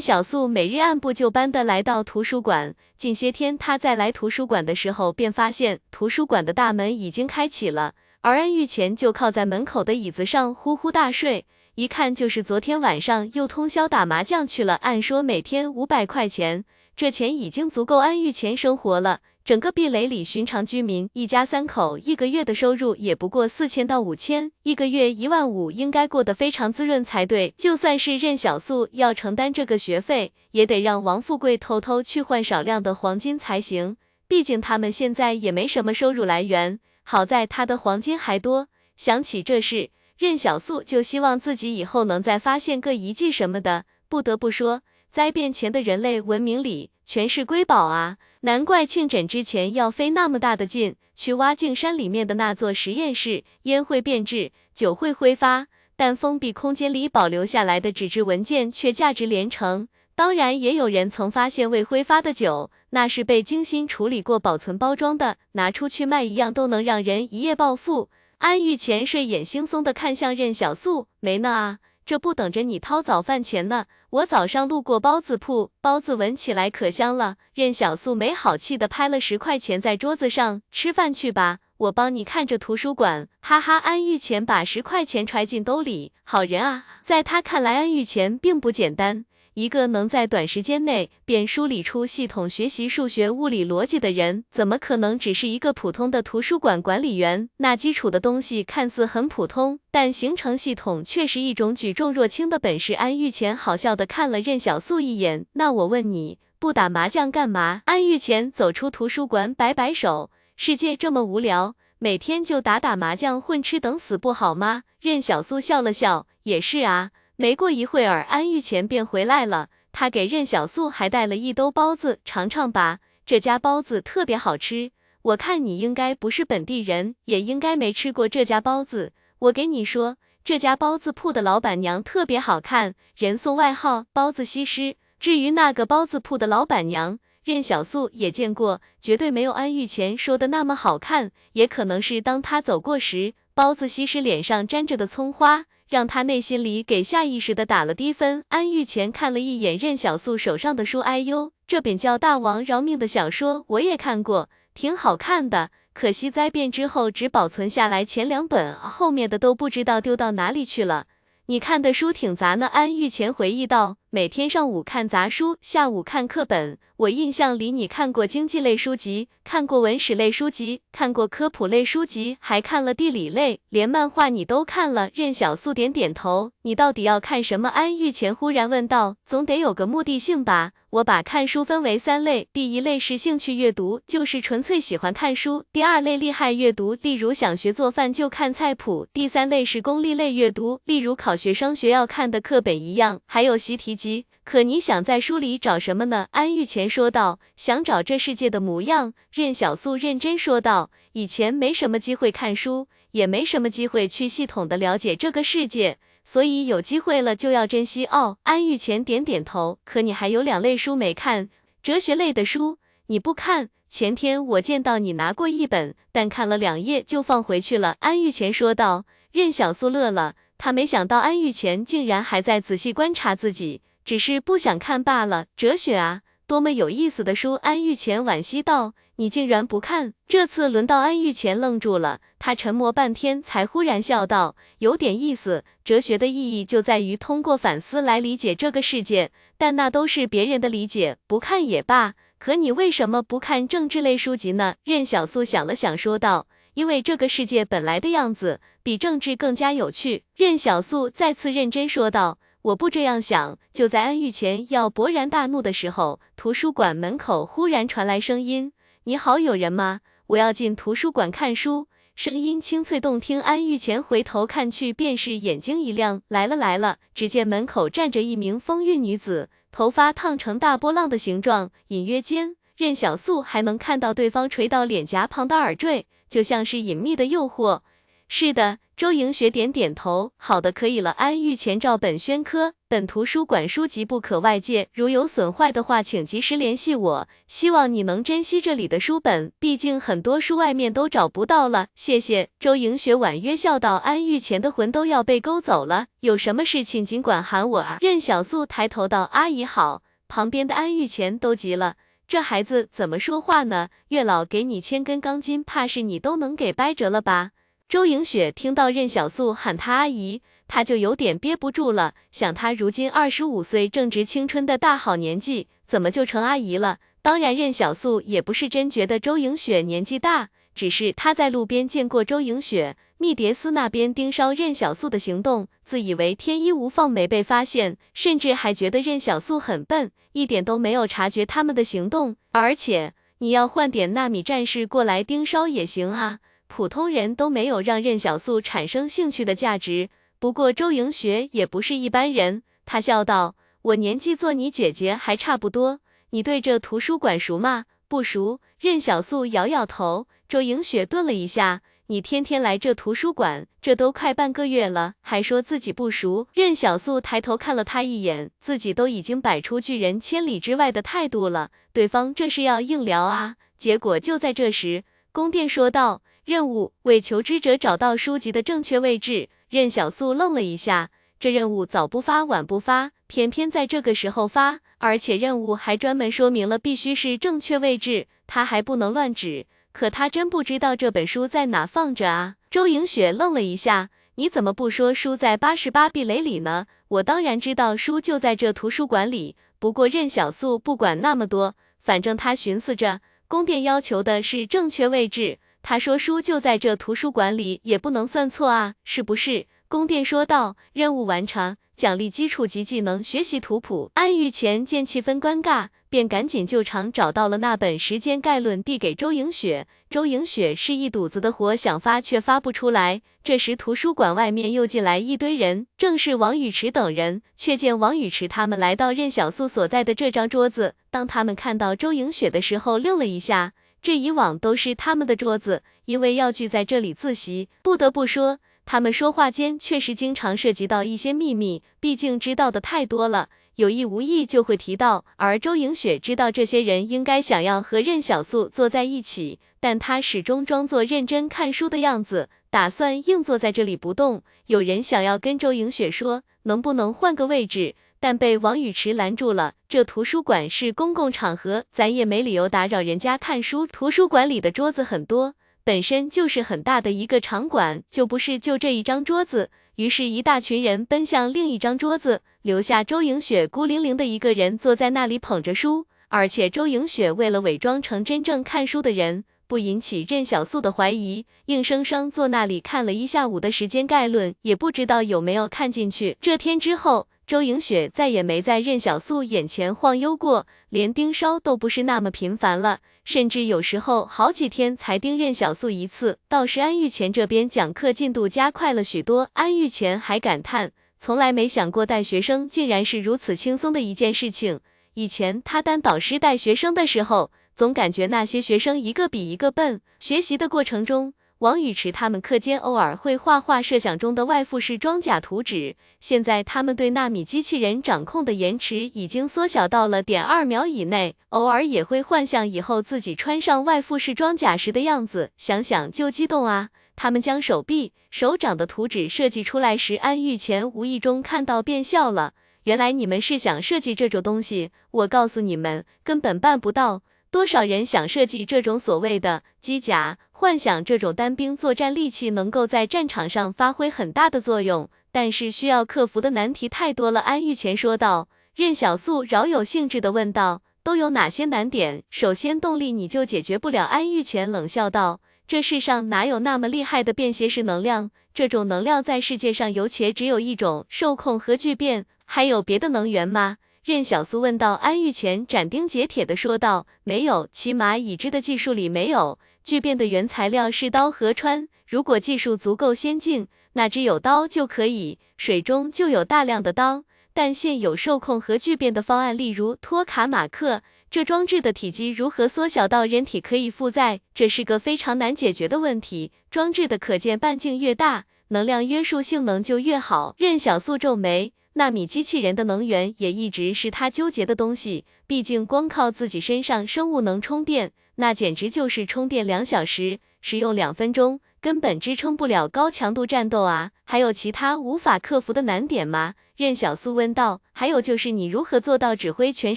小素每日按部就班的来到图书馆。近些天，他在来图书馆的时候，便发现图书馆的大门已经开启了，而安玉前就靠在门口的椅子上呼呼大睡，一看就是昨天晚上又通宵打麻将去了。按说每天五百块钱，这钱已经足够安玉前生活了。整个壁垒里，寻常居民一家三口一个月的收入也不过四千到五千，一个月一万五，应该过得非常滋润才对。就算是任小素要承担这个学费，也得让王富贵偷偷去换少量的黄金才行。毕竟他们现在也没什么收入来源。好在他的黄金还多。想起这事，任小素就希望自己以后能再发现个遗迹什么的。不得不说，灾变前的人类文明里全是瑰宝啊。难怪庆枕之前要费那么大的劲去挖镜山里面的那座实验室，烟会变质，酒会挥发，但封闭空间里保留下来的纸质文件却价值连城。当然，也有人曾发现未挥发的酒，那是被精心处理过保存包装的，拿出去卖一样都能让人一夜暴富。安玉前睡眼惺忪的看向任小素，没呢啊。这不等着你掏早饭钱呢？我早上路过包子铺，包子闻起来可香了。任小素没好气的拍了十块钱在桌子上，吃饭去吧，我帮你看着图书馆。哈哈，安玉钱把十块钱揣进兜里，好人啊！在他看来，安玉钱并不简单。一个能在短时间内便梳理出系统学习数学、物理逻辑的人，怎么可能只是一个普通的图书馆管理员？那基础的东西看似很普通，但形成系统却是一种举重若轻的本事。安玉前好笑的看了任小素一眼，那我问你，不打麻将干嘛？安玉前走出图书馆，摆摆手，世界这么无聊，每天就打打麻将，混吃等死不好吗？任小素笑了笑，也是啊。没过一会儿，安玉钱便回来了。他给任小素还带了一兜包子，尝尝吧，这家包子特别好吃。我看你应该不是本地人，也应该没吃过这家包子。我给你说，这家包子铺的老板娘特别好看，人送外号包子西施。至于那个包子铺的老板娘，任小素也见过，绝对没有安玉钱说的那么好看。也可能是当他走过时，包子西施脸上沾着的葱花。让他内心里给下意识的打了低分。安玉前看了一眼任小素手上的书，哎呦，这本叫《大王饶命》的小说我也看过，挺好看的。可惜灾变之后只保存下来前两本，后面的都不知道丢到哪里去了。你看的书挺杂呢。安玉前回忆道，每天上午看杂书，下午看课本。我印象里，你看过经济类书籍，看过文史类书籍，看过科普类书籍，还看了地理类，连漫画你都看了。任小素点点头。你到底要看什么？安玉前忽然问道。总得有个目的性吧？我把看书分为三类，第一类是兴趣阅读，就是纯粹喜欢看书；第二类厉害阅读，例如想学做饭就看菜谱；第三类是功利类阅读，例如考学生学要看的课本一样，还有习题集。可你想在书里找什么呢？安玉前说道，想找这世界的模样。任小素认真说道，以前没什么机会看书，也没什么机会去系统的了解这个世界，所以有机会了就要珍惜哦。安玉前点点头。可你还有两类书没看，哲学类的书你不看。前天我见到你拿过一本，但看了两页就放回去了。安玉前说道。任小素乐了，他没想到安玉前竟然还在仔细观察自己。只是不想看罢了。哲学啊，多么有意思的书！安玉前惋惜道：“你竟然不看。”这次轮到安玉前愣住了，他沉默半天，才忽然笑道：“有点意思。哲学的意义就在于通过反思来理解这个世界，但那都是别人的理解，不看也罢。可你为什么不看政治类书籍呢？”任小素想了想，说道：“因为这个世界本来的样子比政治更加有趣。”任小素再次认真说道。我不这样想。就在安玉前要勃然大怒的时候，图书馆门口忽然传来声音：“你好，有人吗？我要进图书馆看书。”声音清脆动听。安玉前回头看去，便是眼睛一亮：“来了来了！”只见门口站着一名风韵女子，头发烫成大波浪的形状，隐约间任小素还能看到对方垂到脸颊旁的耳坠，就像是隐秘的诱惑。是的。周莹雪点点头，好的，可以了。安玉前照本宣科，本图书馆书籍不可外借，如有损坏的话，请及时联系我。希望你能珍惜这里的书本，毕竟很多书外面都找不到了。谢谢。周莹雪婉约笑道。安玉前的魂都要被勾走了，有什么事情尽管喊我啊。任小素抬头道：“阿姨好。”旁边的安玉前都急了，这孩子怎么说话呢？月老给你千根钢筋，怕是你都能给掰折了吧？周莹雪听到任小素喊她阿姨，她就有点憋不住了。想她如今二十五岁，正值青春的大好年纪，怎么就成阿姨了？当然，任小素也不是真觉得周莹雪年纪大，只是她在路边见过周莹雪、密蝶司那边盯梢任小素的行动，自以为天衣无缝没被发现，甚至还觉得任小素很笨，一点都没有察觉他们的行动。而且，你要换点纳米战士过来盯梢也行啊。普通人都没有让任小素产生兴趣的价值。不过周莹雪也不是一般人，她笑道：“我年纪做你姐姐还差不多。你对这图书馆熟吗？不熟。”任小素摇摇头。周莹雪顿了一下：“你天天来这图书馆，这都快半个月了，还说自己不熟？”任小素抬头看了他一眼，自己都已经摆出拒人千里之外的态度了，对方这是要硬聊啊。结果就在这时，宫殿说道。任务为求知者找到书籍的正确位置。任小素愣了一下，这任务早不发晚不发，偏偏在这个时候发，而且任务还专门说明了必须是正确位置，他还不能乱指。可他真不知道这本书在哪放着啊！周莹雪愣了一下，你怎么不说书在八十八壁垒里呢？我当然知道书就在这图书馆里，不过任小素不管那么多，反正他寻思着，宫殿要求的是正确位置。他说书就在这图书馆里，也不能算错啊，是不是？宫殿说道。任务完成，奖励基础级技能学习图谱。安玉前见气氛尴尬，便赶紧就场找到了那本时间概论，递给周莹雪。周莹雪是一肚子的火，想发却发不出来。这时图书馆外面又进来一堆人，正是王宇池等人。却见王宇池他们来到任小素所在的这张桌子，当他们看到周莹雪的时候，愣了一下。这以往都是他们的桌子，因为要聚在这里自习。不得不说，他们说话间确实经常涉及到一些秘密，毕竟知道的太多了，有意无意就会提到。而周莹雪知道这些人应该想要和任小素坐在一起，但她始终装作认真看书的样子，打算硬坐在这里不动。有人想要跟周莹雪说，能不能换个位置？但被王宇池拦住了。这图书馆是公共场合，咱也没理由打扰人家看书。图书馆里的桌子很多，本身就是很大的一个场馆，就不是就这一张桌子。于是，一大群人奔向另一张桌子，留下周莹雪孤零零的一个人坐在那里捧着书。而且，周莹雪为了伪装成真正看书的人，不引起任小素的怀疑，硬生生坐那里看了一下午的时间概论，也不知道有没有看进去。这天之后。周莹雪再也没在任小素眼前晃悠过，连盯梢都不是那么频繁了，甚至有时候好几天才盯任小素一次。倒是安玉前这边讲课进度加快了许多，安玉前还感叹，从来没想过带学生竟然是如此轻松的一件事情。以前他当导师带学生的时候，总感觉那些学生一个比一个笨，学习的过程中。王宇池他们课间偶尔会画画设想中的外附式装甲图纸，现在他们对纳米机器人掌控的延迟已经缩小到了点二秒以内，偶尔也会幻想以后自己穿上外附式装甲时的样子，想想就激动啊！他们将手臂、手掌的图纸设计出来时，安玉前无意中看到便笑了。原来你们是想设计这种东西，我告诉你们，根本办不到。多少人想设计这种所谓的机甲，幻想这种单兵作战利器能够在战场上发挥很大的作用，但是需要克服的难题太多了。安玉前说道。任小素饶有兴致的问道：“都有哪些难点？首先，动力你就解决不了。”安玉前冷笑道：“这世上哪有那么厉害的便携式能量？这种能量在世界上有且只有一种，受控和聚变。还有别的能源吗？”任小苏问道，安玉前斩钉截铁的说道：“没有，起码已知的技术里没有。聚变的原材料是刀和穿，如果技术足够先进，那只有刀就可以。水中就有大量的刀，但现有受控和聚变的方案，例如托卡马克，这装置的体积如何缩小到人体可以负载？这是个非常难解决的问题。装置的可见半径越大。”能量约束性能就越好。任小素皱眉，纳米机器人的能源也一直是他纠结的东西。毕竟光靠自己身上生物能充电，那简直就是充电两小时，使用两分钟，根本支撑不了高强度战斗啊！还有其他无法克服的难点吗？任小素问道。还有就是你如何做到指挥全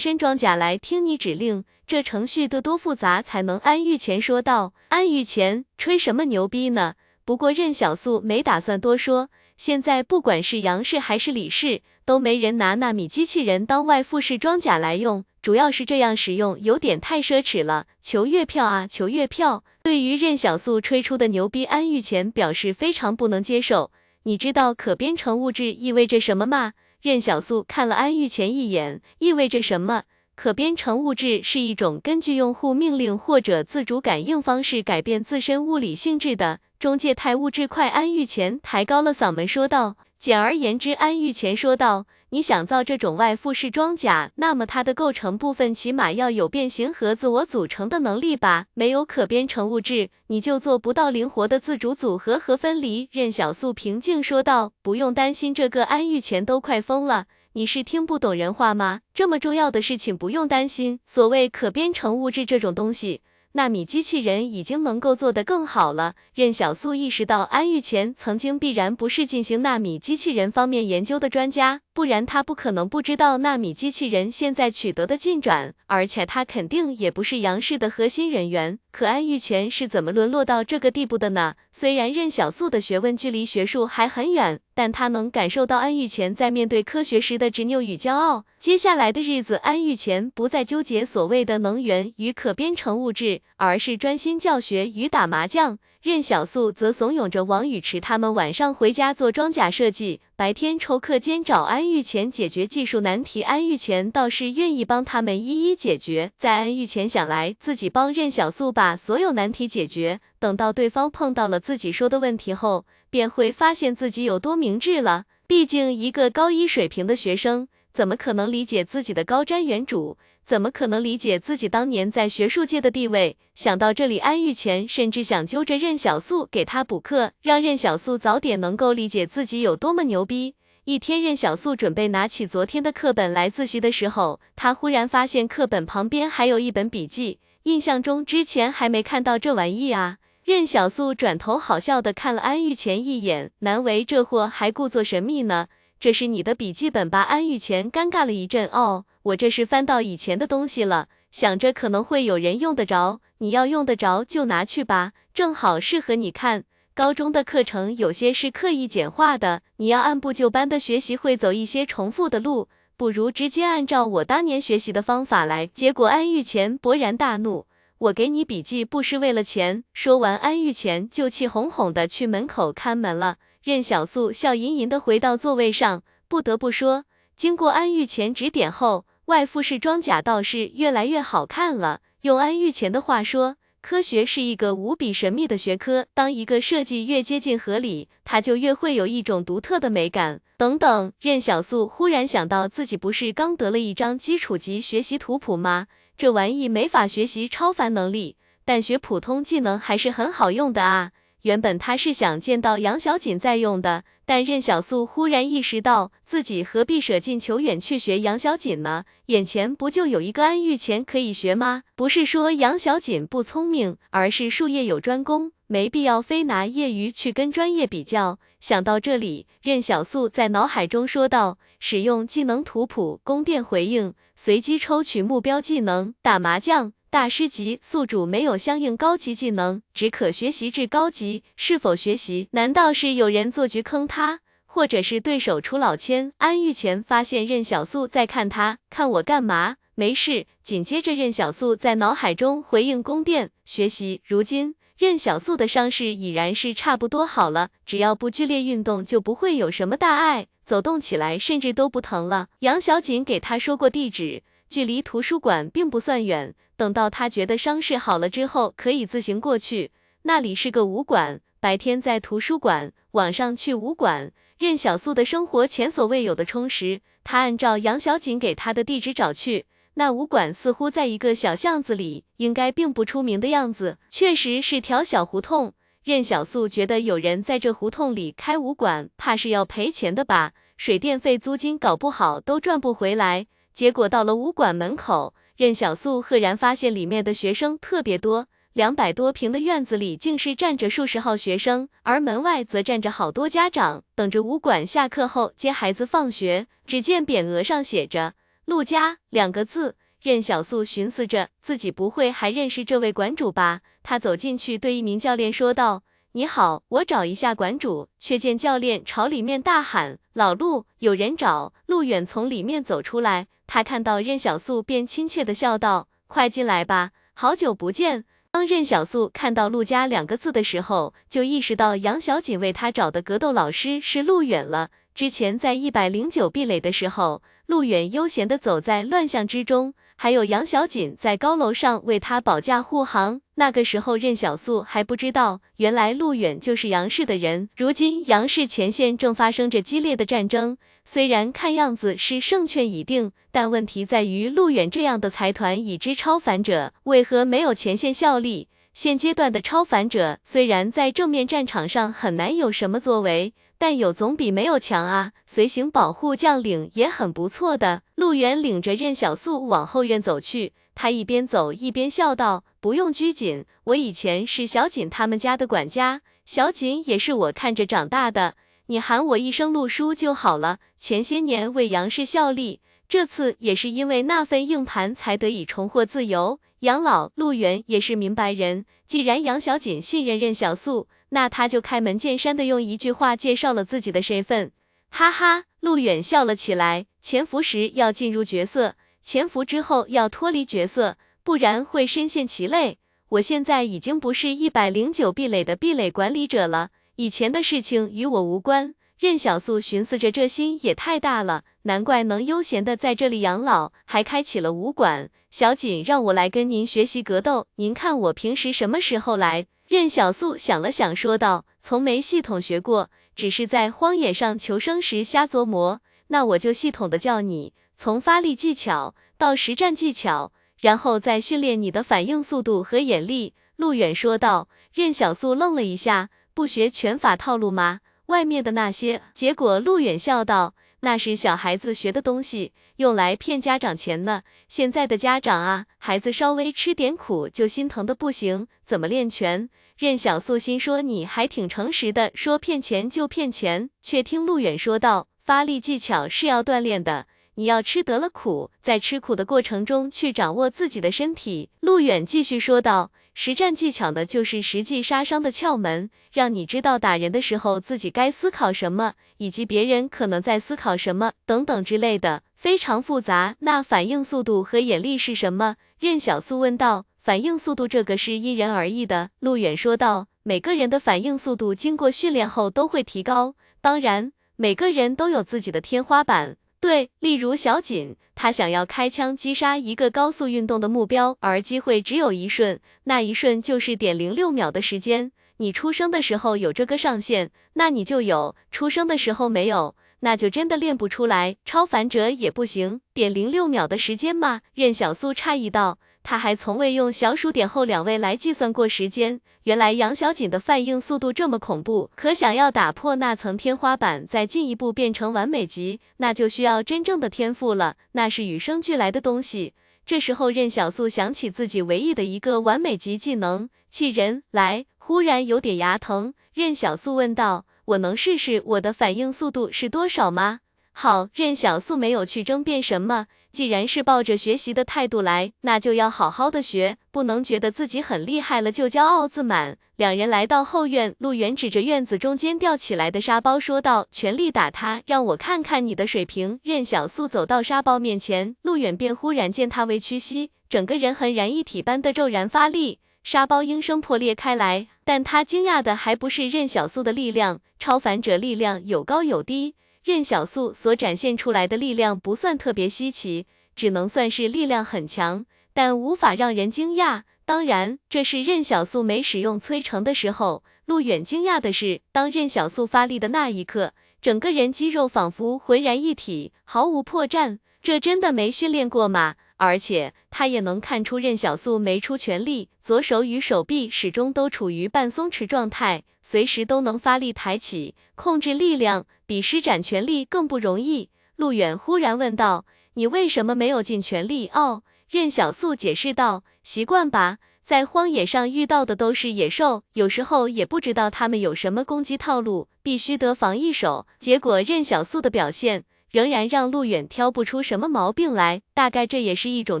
身装甲来听你指令？这程序得多复杂才能？安玉前说道。安玉前吹什么牛逼呢？不过任小素没打算多说。现在不管是杨氏还是李氏，都没人拿纳米机器人当外附式装甲来用，主要是这样使用有点太奢侈了。求月票啊，求月票！对于任小素吹出的牛逼，安玉前表示非常不能接受。你知道可编程物质意味着什么吗？任小素看了安玉前一眼，意味着什么？可编程物质是一种根据用户命令或者自主感应方式改变自身物理性质的。中介态物质快，安玉前抬高了嗓门说道。简而言之，安玉前说道，你想造这种外附式装甲，那么它的构成部分起码要有变形和自我组成的能力吧？没有可编程物质，你就做不到灵活的自主组合和分离。任小素平静说道，不用担心这个，安玉前都快疯了。你是听不懂人话吗？这么重要的事情不用担心。所谓可编程物质这种东西。纳米机器人已经能够做得更好了。任小素意识到，安玉前曾经必然不是进行纳米机器人方面研究的专家，不然他不可能不知道纳米机器人现在取得的进展，而且他肯定也不是杨氏的核心人员。可安玉乾是怎么沦落到这个地步的呢？虽然任小素的学问距离学术还很远，但他能感受到安玉乾在面对科学时的执拗与骄傲。接下来的日子，安玉乾不再纠结所谓的能源与可编程物质，而是专心教学与打麻将。任小素则怂恿着王宇驰他们晚上回家做装甲设计，白天抽课间找安玉乾解决技术难题。安玉乾倒是愿意帮他们一一解决。在安玉乾想来，自己帮任小素把所有难题解决，等到对方碰到了自己说的问题后，便会发现自己有多明智了。毕竟一个高一水平的学生，怎么可能理解自己的高瞻远瞩？怎么可能理解自己当年在学术界的地位？想到这里，安玉前甚至想揪着任小素给他补课，让任小素早点能够理解自己有多么牛逼。一天，任小素准备拿起昨天的课本来自习的时候，他忽然发现课本旁边还有一本笔记，印象中之前还没看到这玩意啊。任小素转头好笑的看了安玉前一眼，难为这货还故作神秘呢。这是你的笔记本吧？安玉前尴尬了一阵，哦。我这是翻到以前的东西了，想着可能会有人用得着，你要用得着就拿去吧，正好适合你看。高中的课程有些是刻意简化的，你要按部就班的学习，会走一些重复的路，不如直接按照我当年学习的方法来。结果安玉乾勃然大怒，我给你笔记不是为了钱。说完，安玉乾就气哄哄的去门口看门了。任小素笑吟吟的回到座位上，不得不说，经过安玉乾指点后。外附式装甲倒是越来越好看了。用安玉前的话说，科学是一个无比神秘的学科。当一个设计越接近合理，它就越会有一种独特的美感。等等，任小素忽然想到，自己不是刚得了一张基础级学习图谱吗？这玩意没法学习超凡能力，但学普通技能还是很好用的啊。原本他是想见到杨小锦再用的。但任小素忽然意识到，自己何必舍近求远去学杨小锦呢？眼前不就有一个安玉钱可以学吗？不是说杨小锦不聪明，而是术业有专攻，没必要非拿业余去跟专业比较。想到这里，任小素在脑海中说道：“使用技能图谱，宫殿回应，随机抽取目标技能，打麻将。”大师级宿主没有相应高级技能，只可学习至高级。是否学习？难道是有人做局坑他，或者是对手出老千？安玉前发现任小素在看他，看我干嘛？没事。紧接着，任小素在脑海中回应宫殿学习。如今，任小素的伤势已然是差不多好了，只要不剧烈运动，就不会有什么大碍，走动起来甚至都不疼了。杨小锦给他说过地址，距离图书馆并不算远。等到他觉得伤势好了之后，可以自行过去。那里是个武馆，白天在图书馆，晚上去武馆。任小素的生活前所未有的充实。他按照杨小锦给他的地址找去，那武馆似乎在一个小巷子里，应该并不出名的样子。确实是条小胡同。任小素觉得有人在这胡同里开武馆，怕是要赔钱的吧？水电费、租金搞不好都赚不回来。结果到了武馆门口，任小素赫然发现里面的学生特别多，两百多平的院子里竟是站着数十号学生，而门外则站着好多家长，等着武馆下课后接孩子放学。只见匾额上写着“陆家”两个字。任小素寻思着，自己不会还认识这位馆主吧？他走进去，对一名教练说道：“你好，我找一下馆主。”却见教练朝里面大喊：“老陆，有人找。”陆远从里面走出来，他看到任小素，便亲切的笑道：“快进来吧，好久不见。”当任小素看到陆家两个字的时候，就意识到杨小锦为他找的格斗老师是陆远了。之前在一百零九壁垒的时候，陆远悠闲的走在乱象之中。还有杨小锦在高楼上为他保驾护航，那个时候任小素还不知道，原来陆远就是杨氏的人。如今杨氏前线正发生着激烈的战争，虽然看样子是胜券已定，但问题在于陆远这样的财团已知超凡者为何没有前线效力？现阶段的超凡者虽然在正面战场上很难有什么作为。但有总比没有强啊！随行保护将领也很不错的。陆远领着任小素往后院走去，他一边走一边笑道：“不用拘谨，我以前是小锦他们家的管家，小锦也是我看着长大的，你喊我一声陆叔就好了。前些年为杨氏效力，这次也是因为那份硬盘才得以重获自由。杨老，陆远也是明白人，既然杨小锦信任任小素。”那他就开门见山的用一句话介绍了自己的身份，哈哈，陆远笑了起来。潜伏时要进入角色，潜伏之后要脱离角色，不然会深陷其类。我现在已经不是一百零九壁垒的壁垒管理者了，以前的事情与我无关。任小素寻思着，这心也太大了，难怪能悠闲的在这里养老，还开起了武馆。小锦让我来跟您学习格斗，您看我平时什么时候来？任小素想了想，说道：“从没系统学过，只是在荒野上求生时瞎琢磨。那我就系统的教你，从发力技巧到实战技巧，然后再训练你的反应速度和眼力。”陆远说道。任小素愣了一下，不学拳法套路吗？外面的那些？结果陆远笑道：“那是小孩子学的东西，用来骗家长钱呢。现在的家长啊，孩子稍微吃点苦就心疼的不行，怎么练拳？”任小素心说：“你还挺诚实的，说骗钱就骗钱。”却听陆远说道：“发力技巧是要锻炼的，你要吃得了苦，在吃苦的过程中去掌握自己的身体。”陆远继续说道：“实战技巧的就是实际杀伤的窍门，让你知道打人的时候自己该思考什么，以及别人可能在思考什么等等之类的，非常复杂。那反应速度和眼力是什么？”任小素问道。反应速度这个是因人而异的，陆远说道。每个人的反应速度经过训练后都会提高，当然每个人都有自己的天花板。对，例如小锦，他想要开枪击杀一个高速运动的目标，而机会只有一瞬，那一瞬就是点零六秒的时间。你出生的时候有这个上限，那你就有；出生的时候没有，那就真的练不出来。超凡者也不行，点零六秒的时间吗？任小素诧异道。他还从未用小数点后两位来计算过时间。原来杨小锦的反应速度这么恐怖，可想要打破那层天花板，再进一步变成完美级，那就需要真正的天赋了，那是与生俱来的东西。这时候，任小素想起自己唯一的一个完美级技能——气人，来，忽然有点牙疼。任小素问道：“我能试试我的反应速度是多少吗？”好，任小素没有去争辩什么。既然是抱着学习的态度来，那就要好好的学，不能觉得自己很厉害了就骄傲自满。两人来到后院，陆远指着院子中间吊起来的沙包说道：“全力打他，让我看看你的水平。”任小素走到沙包面前，陆远便忽然见他微屈膝，整个人浑然一体般的骤然发力，沙包应声破裂开来。但他惊讶的还不是任小素的力量，超凡者力量有高有低。任小素所展现出来的力量不算特别稀奇，只能算是力量很强，但无法让人惊讶。当然，这是任小素没使用催成的时候。陆远惊讶的是，当任小素发力的那一刻，整个人肌肉仿佛浑然一体，毫无破绽。这真的没训练过吗？而且他也能看出任小素没出全力，左手与手臂始终都处于半松弛状态，随时都能发力抬起，控制力量比施展全力更不容易。陆远忽然问道：“你为什么没有尽全力？”哦，任小素解释道：“习惯吧，在荒野上遇到的都是野兽，有时候也不知道他们有什么攻击套路，必须得防一手。”结果任小素的表现。仍然让陆远挑不出什么毛病来，大概这也是一种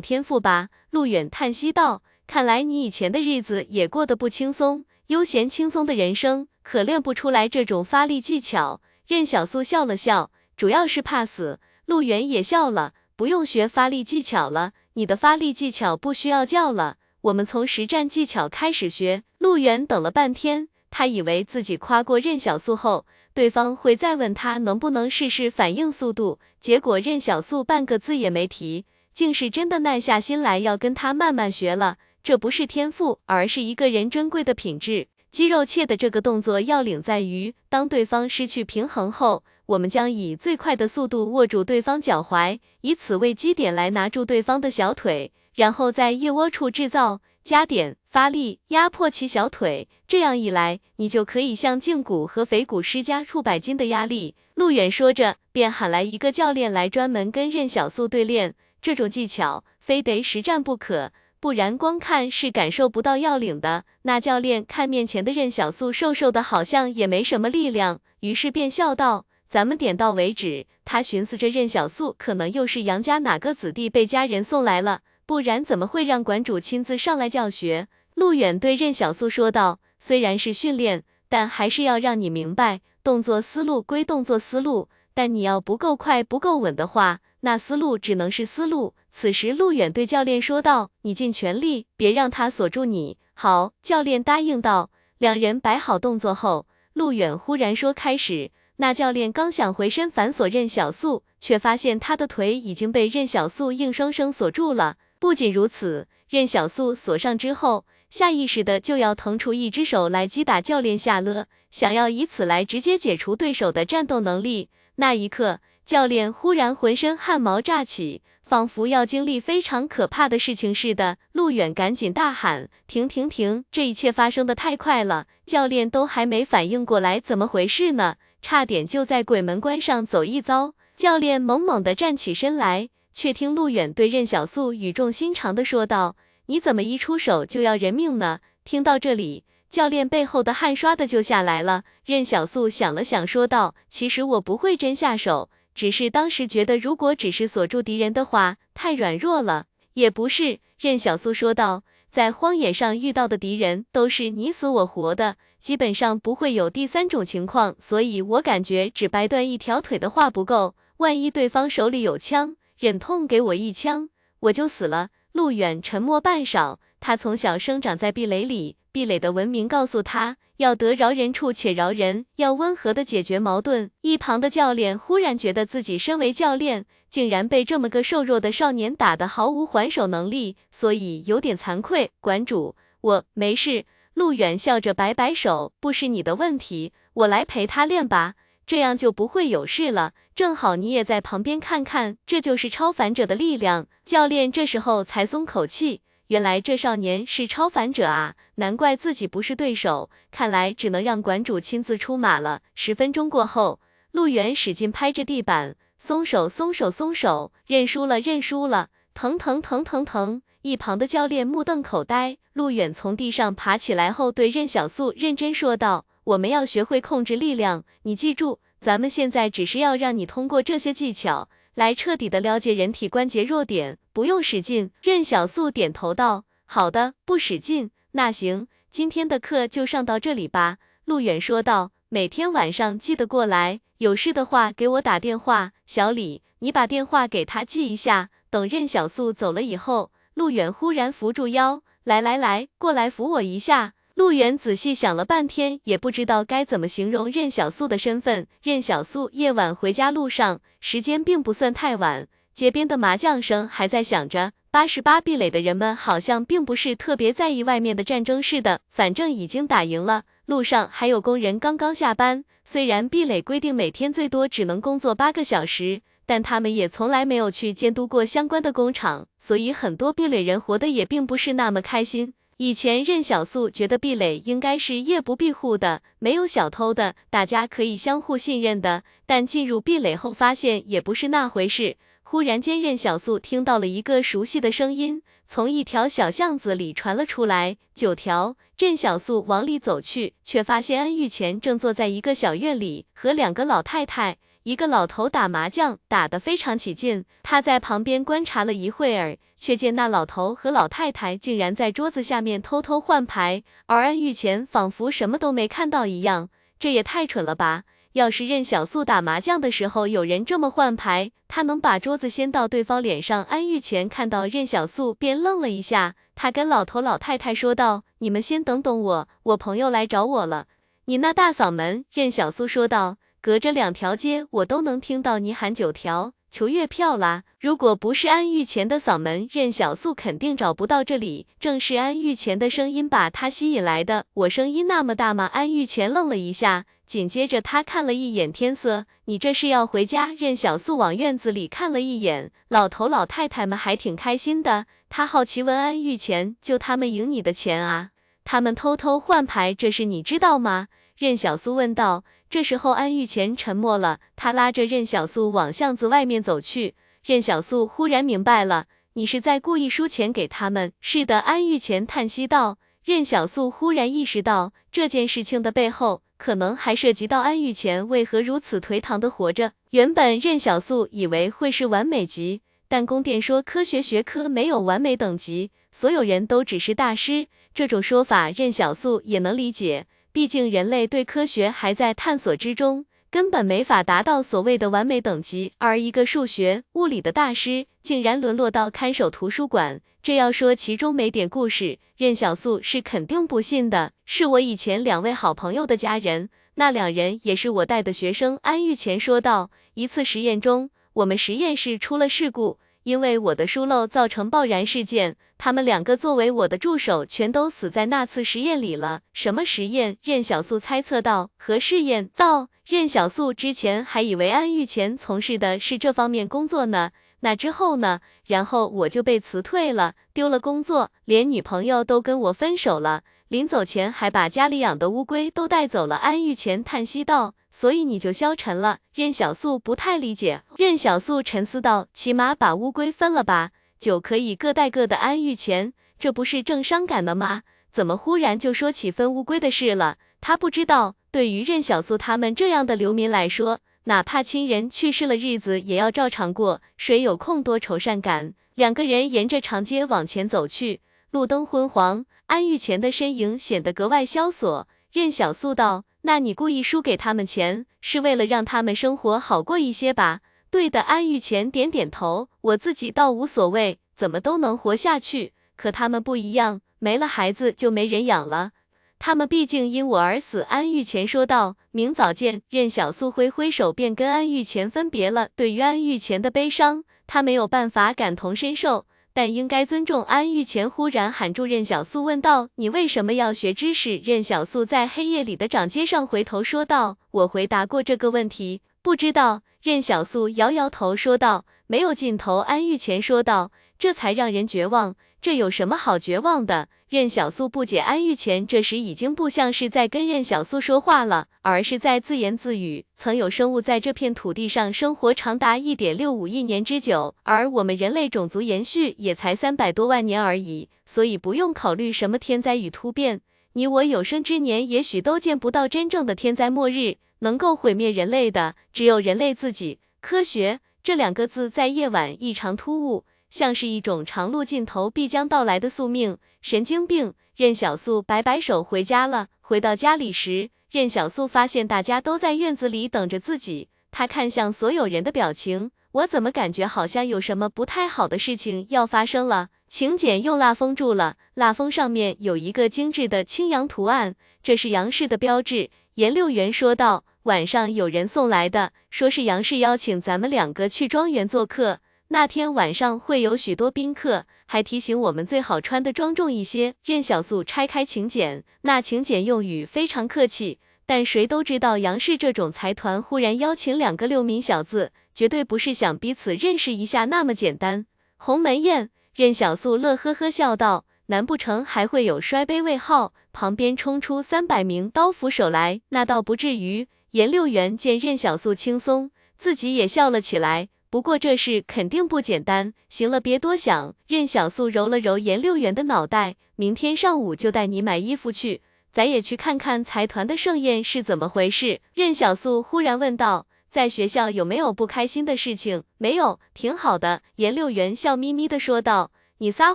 天赋吧。陆远叹息道：“看来你以前的日子也过得不轻松，悠闲轻松的人生可练不出来这种发力技巧。”任小素笑了笑，主要是怕死。陆远也笑了，不用学发力技巧了，你的发力技巧不需要教了，我们从实战技巧开始学。陆远等了半天，他以为自己夸过任小素后。对方会再问他能不能试试反应速度，结果任小素半个字也没提，竟是真的耐下心来要跟他慢慢学了。这不是天赋，而是一个人珍贵的品质。肌肉切的这个动作要领在于，当对方失去平衡后，我们将以最快的速度握住对方脚踝，以此为基点来拿住对方的小腿，然后在腋窝处制造。加点发力，压迫其小腿，这样一来，你就可以向胫骨和腓骨施加数百斤的压力。陆远说着，便喊来一个教练来专门跟任小素对练这种技巧，非得实战不可，不然光看是感受不到要领的。那教练看面前的任小素瘦瘦的，好像也没什么力量，于是便笑道：“咱们点到为止。”他寻思着任小素可能又是杨家哪个子弟被家人送来了。不然怎么会让馆主亲自上来教学？陆远对任小素说道：“虽然是训练，但还是要让你明白，动作思路归动作思路，但你要不够快、不够稳的话，那思路只能是思路。”此时，陆远对教练说道：“你尽全力，别让他锁住你。”好，教练答应道。两人摆好动作后，陆远忽然说：“开始。”那教练刚想回身反锁任小素，却发现他的腿已经被任小素硬生生锁住了。不仅如此，任小素锁上之后，下意识的就要腾出一只手来击打教练下勒，想要以此来直接解除对手的战斗能力。那一刻，教练忽然浑身汗毛炸起，仿佛要经历非常可怕的事情似的。陆远赶紧大喊：“停停停！这一切发生的太快了，教练都还没反应过来怎么回事呢，差点就在鬼门关上走一遭。”教练猛猛地站起身来。却听陆远对任小素语重心长地说道：“你怎么一出手就要人命呢？”听到这里，教练背后的汗刷的就下来了。任小素想了想，说道：“其实我不会真下手，只是当时觉得如果只是锁住敌人的话，太软弱了。”也不是，任小素说道：“在荒野上遇到的敌人都是你死我活的，基本上不会有第三种情况，所以我感觉只掰断一条腿的话不够，万一对方手里有枪。”忍痛给我一枪，我就死了。陆远沉默半晌，他从小生长在壁垒里，壁垒的文明告诉他，要得饶人处且饶人，要温和的解决矛盾。一旁的教练忽然觉得自己身为教练，竟然被这么个瘦弱的少年打得毫无还手能力，所以有点惭愧。馆主，我没事。陆远笑着摆摆手，不是你的问题，我来陪他练吧。这样就不会有事了。正好你也在旁边看看，这就是超凡者的力量。教练这时候才松口气，原来这少年是超凡者啊，难怪自己不是对手。看来只能让馆主亲自出马了。十分钟过后，陆远使劲拍着地板，松手，松手，松手，认输了，认输了，疼疼疼疼疼！一旁的教练目瞪口呆。陆远从地上爬起来后，对任小素认真说道。我们要学会控制力量，你记住，咱们现在只是要让你通过这些技巧来彻底的了解人体关节弱点，不用使劲。任小素点头道：“好的，不使劲。那行，今天的课就上到这里吧。”陆远说道：“每天晚上记得过来，有事的话给我打电话。小李，你把电话给他记一下。”等任小素走了以后，陆远忽然扶住腰：“来来来，过来扶我一下。”陆远仔细想了半天，也不知道该怎么形容任小素的身份。任小素夜晚回家路上，时间并不算太晚，街边的麻将声还在响着。八十八壁垒的人们好像并不是特别在意外面的战争似的，反正已经打赢了。路上还有工人刚刚下班，虽然壁垒规定每天最多只能工作八个小时。但他们也从来没有去监督过相关的工厂，所以很多壁垒人活得也并不是那么开心。以前任小素觉得壁垒应该是夜不闭户的，没有小偷的，大家可以相互信任的。但进入壁垒后，发现也不是那回事。忽然间，任小素听到了一个熟悉的声音，从一条小巷子里传了出来。九条，任小素往里走去，却发现安玉乾正坐在一个小院里，和两个老太太。一个老头打麻将，打得非常起劲。他在旁边观察了一会儿，却见那老头和老太太竟然在桌子下面偷偷换牌，而安玉前仿佛什么都没看到一样。这也太蠢了吧！要是任小素打麻将的时候有人这么换牌，他能把桌子掀到对方脸上。安玉前看到任小素，便愣了一下。他跟老头老太太说道：“你们先等等我，我朋友来找我了。”你那大嗓门，任小素说道。隔着两条街，我都能听到你喊九条求月票啦！如果不是安玉乾的嗓门，任小素肯定找不到这里。正是安玉乾的声音把他吸引来的。我声音那么大吗？安玉乾愣了一下，紧接着他看了一眼天色，你这是要回家？任小素往院子里看了一眼，老头老太太们还挺开心的。他好奇问安玉乾，就他们赢你的钱啊？他们偷偷换牌，这事你知道吗？任小素问道。这时候，安玉前沉默了。他拉着任小素往巷子外面走去。任小素忽然明白了，你是在故意输钱给他们。是的，安玉前叹息道。任小素忽然意识到，这件事情的背后，可能还涉及到安玉前为何如此颓唐的活着。原本任小素以为会是完美级，但宫殿说科学学科没有完美等级，所有人都只是大师。这种说法，任小素也能理解。毕竟人类对科学还在探索之中，根本没法达到所谓的完美等级。而一个数学、物理的大师，竟然沦落到看守图书馆，这要说其中没点故事，任小素是肯定不信的。是我以前两位好朋友的家人，那两人也是我带的学生。安玉乾说道。一次实验中，我们实验室出了事故。因为我的疏漏造成爆燃事件，他们两个作为我的助手，全都死在那次实验里了。什么实验？任小素猜测道。核试验。造。任小素之前还以为安玉乾从事的是这方面工作呢。那之后呢？然后我就被辞退了，丢了工作，连女朋友都跟我分手了。临走前还把家里养的乌龟都带走了。安玉乾叹息道。所以你就消沉了。任小素不太理解。任小素沉思道：“起码把乌龟分了吧，就可以各带各的。”安玉乾，这不是正伤感的吗？怎么忽然就说起分乌龟的事了？他不知道，对于任小素他们这样的流民来说，哪怕亲人去世了，日子也要照常过。谁有空多愁善感？两个人沿着长街往前走去，路灯昏黄，安玉前的身影显得格外萧索。任小素道。那你故意输给他们钱，是为了让他们生活好过一些吧？对的，安玉乾点点头。我自己倒无所谓，怎么都能活下去。可他们不一样，没了孩子就没人养了。他们毕竟因我而死。安玉乾说道。明早见。任小素挥挥手，便跟安玉乾分别了。对于安玉乾的悲伤，他没有办法感同身受。但应该尊重安玉前。忽然喊住任小素，问道：“你为什么要学知识？”任小素在黑夜里的长街上回头说道：“我回答过这个问题，不知道。”任小素摇摇头说道：“没有尽头。”安玉前说道：“这才让人绝望。”这有什么好绝望的？任小素不解，安玉前这时已经不像是在跟任小素说话了，而是在自言自语。曾有生物在这片土地上生活长达一点六五亿年之久，而我们人类种族延续也才三百多万年而已，所以不用考虑什么天灾与突变。你我有生之年也许都见不到真正的天灾末日，能够毁灭人类的只有人类自己。科学这两个字在夜晚异常突兀。像是一种长路尽头必将到来的宿命。神经病！任小素摆摆手回家了。回到家里时，任小素发现大家都在院子里等着自己。他看向所有人的表情，我怎么感觉好像有什么不太好的事情要发生了？请柬用蜡封住了，蜡封上面有一个精致的青羊图案，这是杨氏的标志。颜六元说道：“晚上有人送来的，说是杨氏邀请咱们两个去庄园做客。”那天晚上会有许多宾客，还提醒我们最好穿的庄重一些。任小素拆开请柬，那请柬用语非常客气，但谁都知道杨氏这种财团忽然邀请两个六民小子，绝对不是想彼此认识一下那么简单。鸿门宴，任小素乐呵呵笑道：“难不成还会有摔杯位号，旁边冲出三百名刀斧手来？那倒不至于。”颜六元见任小素轻松，自己也笑了起来。不过这事肯定不简单，行了，别多想。任小素揉了揉颜六元的脑袋，明天上午就带你买衣服去，咱也去看看财团的盛宴是怎么回事。任小素忽然问道：“在学校有没有不开心的事情？”没有，挺好的。颜六元笑眯眯的说道：“你撒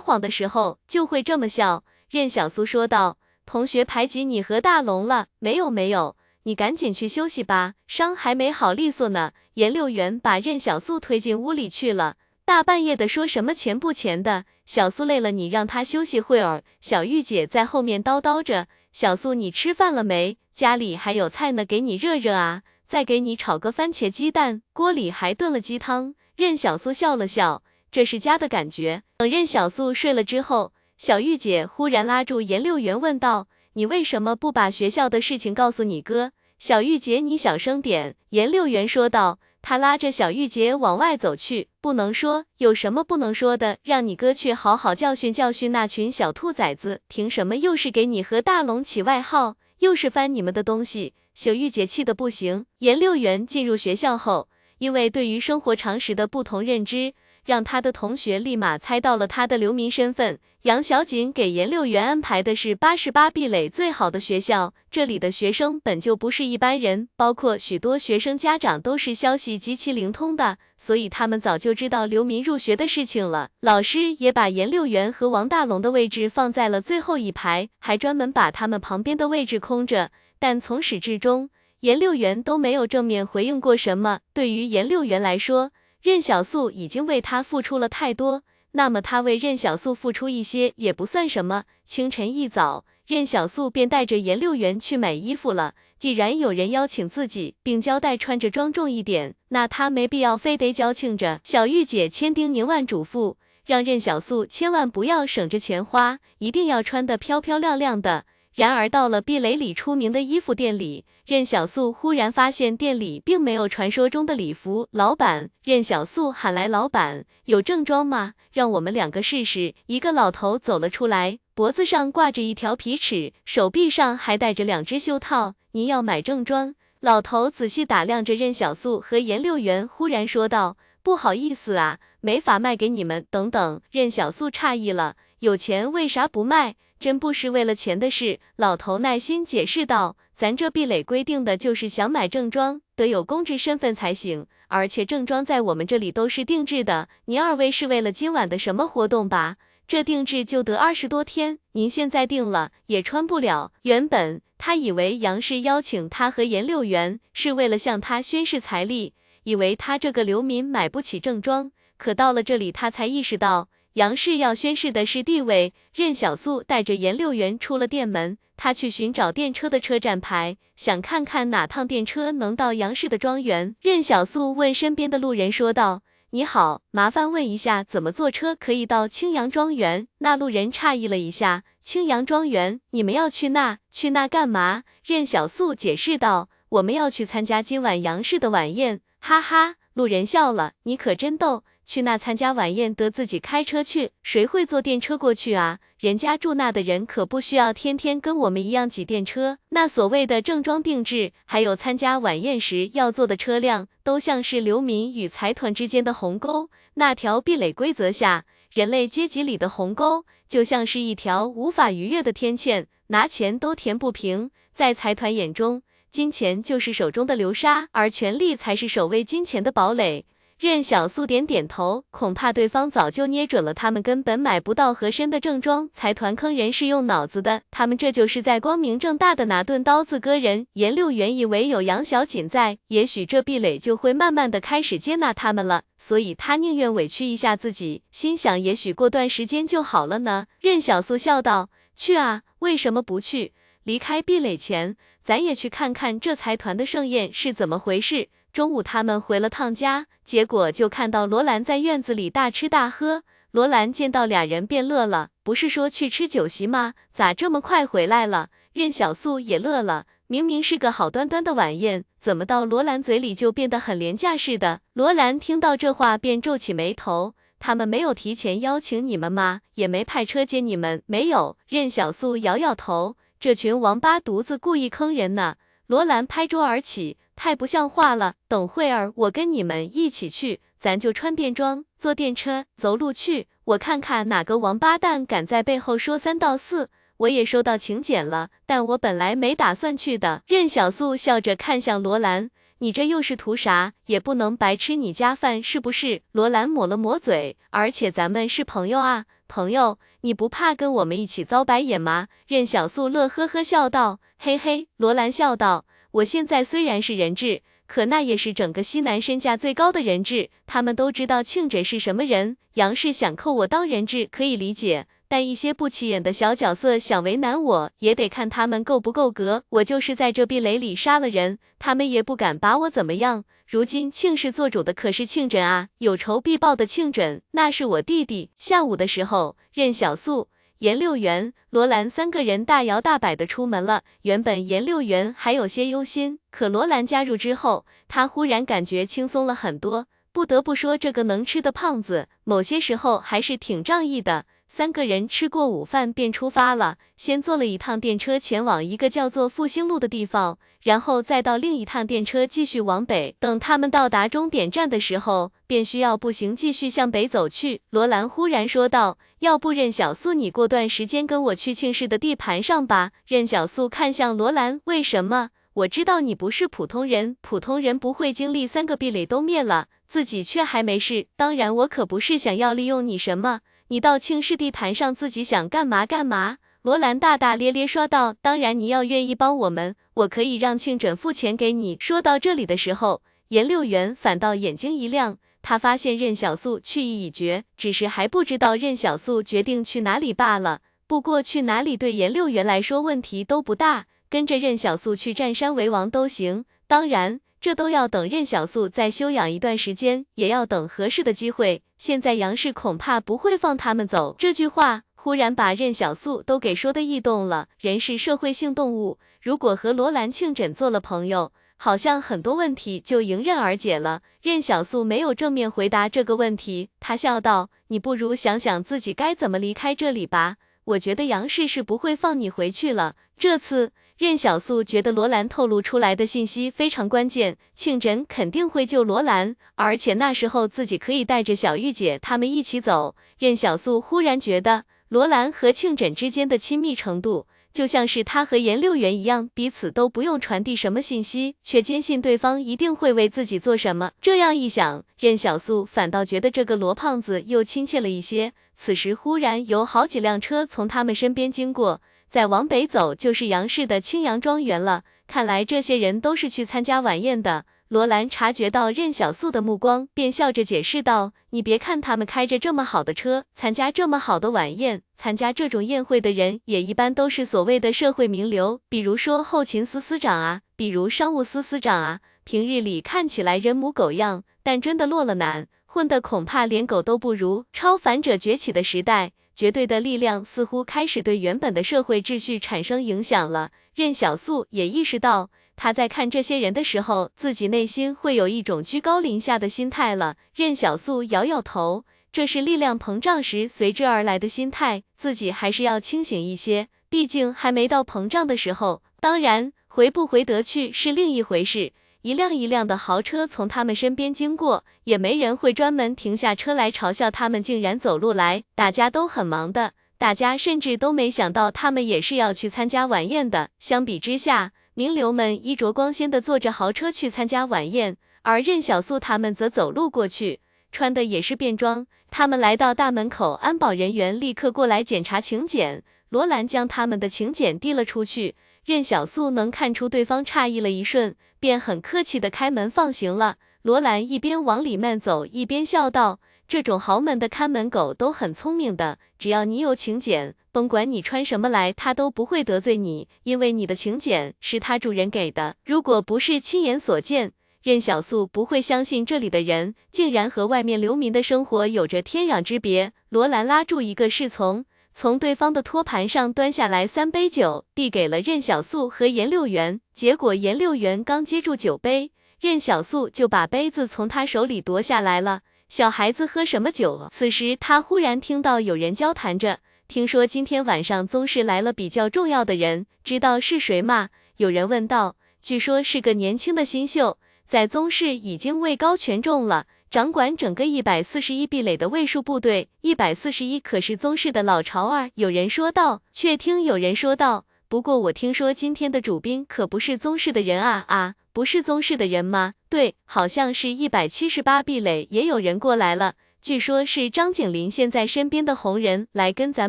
谎的时候就会这么笑。”任小素说道：“同学排挤你和大龙了？”没有，没有。你赶紧去休息吧，伤还没好利索呢。颜六元把任小素推进屋里去了。大半夜的说什么钱不钱的，小素累了，你让她休息会儿。小玉姐在后面叨叨着，小素你吃饭了没？家里还有菜呢，给你热热啊。再给你炒个番茄鸡蛋，锅里还炖了鸡汤。任小素笑了笑，这是家的感觉。等任小素睡了之后，小玉姐忽然拉住颜六元问道。你为什么不把学校的事情告诉你哥？小玉姐，你小声点。颜六元说道。他拉着小玉姐往外走去。不能说，有什么不能说的？让你哥去好好教训教训那群小兔崽子。凭什么又是给你和大龙起外号，又是翻你们的东西？小玉姐气得不行。颜六元进入学校后，因为对于生活常识的不同认知。让他的同学立马猜到了他的流民身份。杨小锦给颜六元安排的是八十八壁垒最好的学校，这里的学生本就不是一般人，包括许多学生家长都是消息极其灵通的，所以他们早就知道流民入学的事情了。老师也把颜六元和王大龙的位置放在了最后一排，还专门把他们旁边的位置空着。但从始至终，颜六元都没有正面回应过什么。对于颜六元来说，任小素已经为他付出了太多，那么他为任小素付出一些也不算什么。清晨一早，任小素便带着颜六元去买衣服了。既然有人邀请自己，并交代穿着庄重一点，那他没必要非得矫情着。小玉姐千叮咛万嘱咐，让任小素千万不要省着钱花，一定要穿得漂漂亮亮的。然而到了壁垒里出名的衣服店里。任小素忽然发现店里并没有传说中的礼服。老板，任小素喊来老板，有正装吗？让我们两个试试。一个老头走了出来，脖子上挂着一条皮尺，手臂上还戴着两只袖套。您要买正装？老头仔细打量着任小素和颜六元，忽然说道：“不好意思啊，没法卖给你们。”等等，任小素诧异了，有钱为啥不卖？真不是为了钱的事。老头耐心解释道。咱这壁垒规定的就是想买正装，得有公职身份才行，而且正装在我们这里都是定制的。您二位是为了今晚的什么活动吧？这定制就得二十多天，您现在定了也穿不了。原本他以为杨氏邀请他和颜六元是为了向他宣示财力，以为他这个流民买不起正装，可到了这里他才意识到。杨氏要宣誓的是地位。任小素带着颜六元出了店门，他去寻找电车的车站牌，想看看哪趟电车能到杨氏的庄园。任小素问身边的路人说道：“你好，麻烦问一下，怎么坐车可以到青阳庄园？”那路人诧异了一下：“青阳庄园？你们要去那？去那干嘛？”任小素解释道：“我们要去参加今晚杨氏的晚宴。”哈哈，路人笑了：“你可真逗。”去那参加晚宴得自己开车去，谁会坐电车过去啊？人家住那的人可不需要天天跟我们一样挤电车。那所谓的正装定制，还有参加晚宴时要坐的车辆，都像是流民与财团之间的鸿沟。那条壁垒规则下，人类阶级里的鸿沟，就像是一条无法逾越的天堑，拿钱都填不平。在财团眼中，金钱就是手中的流沙，而权力才是守卫金钱的堡垒。任小素点点头，恐怕对方早就捏准了，他们根本买不到合身的正装。财团坑人是用脑子的，他们这就是在光明正大的拿钝刀子割人。颜六原以为有杨小锦在，也许这壁垒就会慢慢的开始接纳他们了，所以他宁愿委屈一下自己，心想也许过段时间就好了呢。任小素笑道：“去啊，为什么不去？离开壁垒前，咱也去看看这财团的盛宴是怎么回事。”中午他们回了趟家，结果就看到罗兰在院子里大吃大喝。罗兰见到俩人便乐了，不是说去吃酒席吗？咋这么快回来了？任小素也乐了，明明是个好端端的晚宴，怎么到罗兰嘴里就变得很廉价似的？罗兰听到这话便皱起眉头。他们没有提前邀请你们吗？也没派车接你们？没有。任小素摇摇头，这群王八犊子故意坑人呢。罗兰拍桌而起，太不像话了。等会儿我跟你们一起去，咱就穿便装，坐电车，走路去。我看看哪个王八蛋敢在背后说三道四。我也收到请柬了，但我本来没打算去的。任小素笑着看向罗兰。你这又是图啥？也不能白吃你家饭是不是？罗兰抹了抹嘴，而且咱们是朋友啊，朋友，你不怕跟我们一起遭白眼吗？任小素乐呵呵笑道。嘿嘿，罗兰笑道，我现在虽然是人质，可那也是整个西南身价最高的人质，他们都知道庆枕是什么人。杨氏想扣我当人质可以理解。但一些不起眼的小角色想为难我，也得看他们够不够格。我就是在这壁垒里杀了人，他们也不敢把我怎么样。如今庆氏做主的可是庆枕啊，有仇必报的庆枕，那是我弟弟。下午的时候，任小素、颜六元、罗兰三个人大摇大摆的出门了。原本颜六元还有些忧心，可罗兰加入之后，他忽然感觉轻松了很多。不得不说，这个能吃的胖子，某些时候还是挺仗义的。三个人吃过午饭便出发了，先坐了一趟电车前往一个叫做复兴路的地方，然后再到另一趟电车继续往北。等他们到达终点站的时候，便需要步行继续向北走去。罗兰忽然说道：“要不任小素你过段时间跟我去庆氏的地盘上吧？”任小素看向罗兰：“为什么？我知道你不是普通人，普通人不会经历三个壁垒都灭了，自己却还没事。当然，我可不是想要利用你什么。”你到庆氏地盘上，自己想干嘛干嘛。罗兰大大咧咧说道：“当然，你要愿意帮我们，我可以让庆枕付钱给你。”说到这里的时候，颜六元反倒眼睛一亮，他发现任小素去意已决，只是还不知道任小素决定去哪里罢了。不过去哪里对颜六元来说问题都不大，跟着任小素去占山为王都行。当然。这都要等任小素再休养一段时间，也要等合适的机会。现在杨氏恐怕不会放他们走。这句话忽然把任小素都给说的异动了。人是社会性动物，如果和罗兰庆枕做了朋友，好像很多问题就迎刃而解了。任小素没有正面回答这个问题，他笑道：“你不如想想自己该怎么离开这里吧。我觉得杨氏是不会放你回去了。这次。”任小素觉得罗兰透露出来的信息非常关键，庆枕肯定会救罗兰，而且那时候自己可以带着小玉姐他们一起走。任小素忽然觉得罗兰和庆枕之间的亲密程度，就像是他和颜六元一样，彼此都不用传递什么信息，却坚信对方一定会为自己做什么。这样一想，任小素反倒觉得这个罗胖子又亲切了一些。此时忽然有好几辆车从他们身边经过。再往北走就是杨氏的青阳庄园了。看来这些人都是去参加晚宴的。罗兰察觉到任小素的目光，便笑着解释道：“你别看他们开着这么好的车，参加这么好的晚宴，参加这种宴会的人也一般都是所谓的社会名流，比如说后勤司司长啊，比如商务司司长啊。平日里看起来人模狗样，但真的落了难，混的恐怕连狗都不如。超凡者崛起的时代。”绝对的力量似乎开始对原本的社会秩序产生影响了。任小素也意识到，他在看这些人的时候，自己内心会有一种居高临下的心态了。任小素摇摇头，这是力量膨胀时随之而来的心态，自己还是要清醒一些，毕竟还没到膨胀的时候。当然，回不回得去是另一回事。一辆一辆的豪车从他们身边经过，也没人会专门停下车来嘲笑他们竟然走路来。大家都很忙的，大家甚至都没想到他们也是要去参加晚宴的。相比之下，名流们衣着光鲜的坐着豪车去参加晚宴，而任小素他们则走路过去，穿的也是便装。他们来到大门口，安保人员立刻过来检查请柬。罗兰将他们的请柬递了出去，任小素能看出对方诧异了一瞬。便很客气的开门放行了。罗兰一边往里面走，一边笑道：“这种豪门的看门狗都很聪明的，只要你有请柬，甭管你穿什么来，他都不会得罪你，因为你的请柬是他主人给的。如果不是亲眼所见，任小素不会相信这里的人竟然和外面流民的生活有着天壤之别。”罗兰拉住一个侍从。从对方的托盘上端下来三杯酒，递给了任小素和颜六元。结果颜六元刚接住酒杯，任小素就把杯子从他手里夺下来了。小孩子喝什么酒？此时他忽然听到有人交谈着，听说今天晚上宗室来了比较重要的人，知道是谁吗？有人问道。据说是个年轻的新秀，在宗室已经位高权重了，掌管整个一百四十一壁垒的卫戍部队。一百四十一可是宗室的老巢儿。有人说道。却听有人说道，不过我听说今天的主宾可不是宗室的人啊啊！不是宗室的人吗？对，好像是一百七十八壁垒也有人过来了，据说是张景林现在身边的红人来跟咱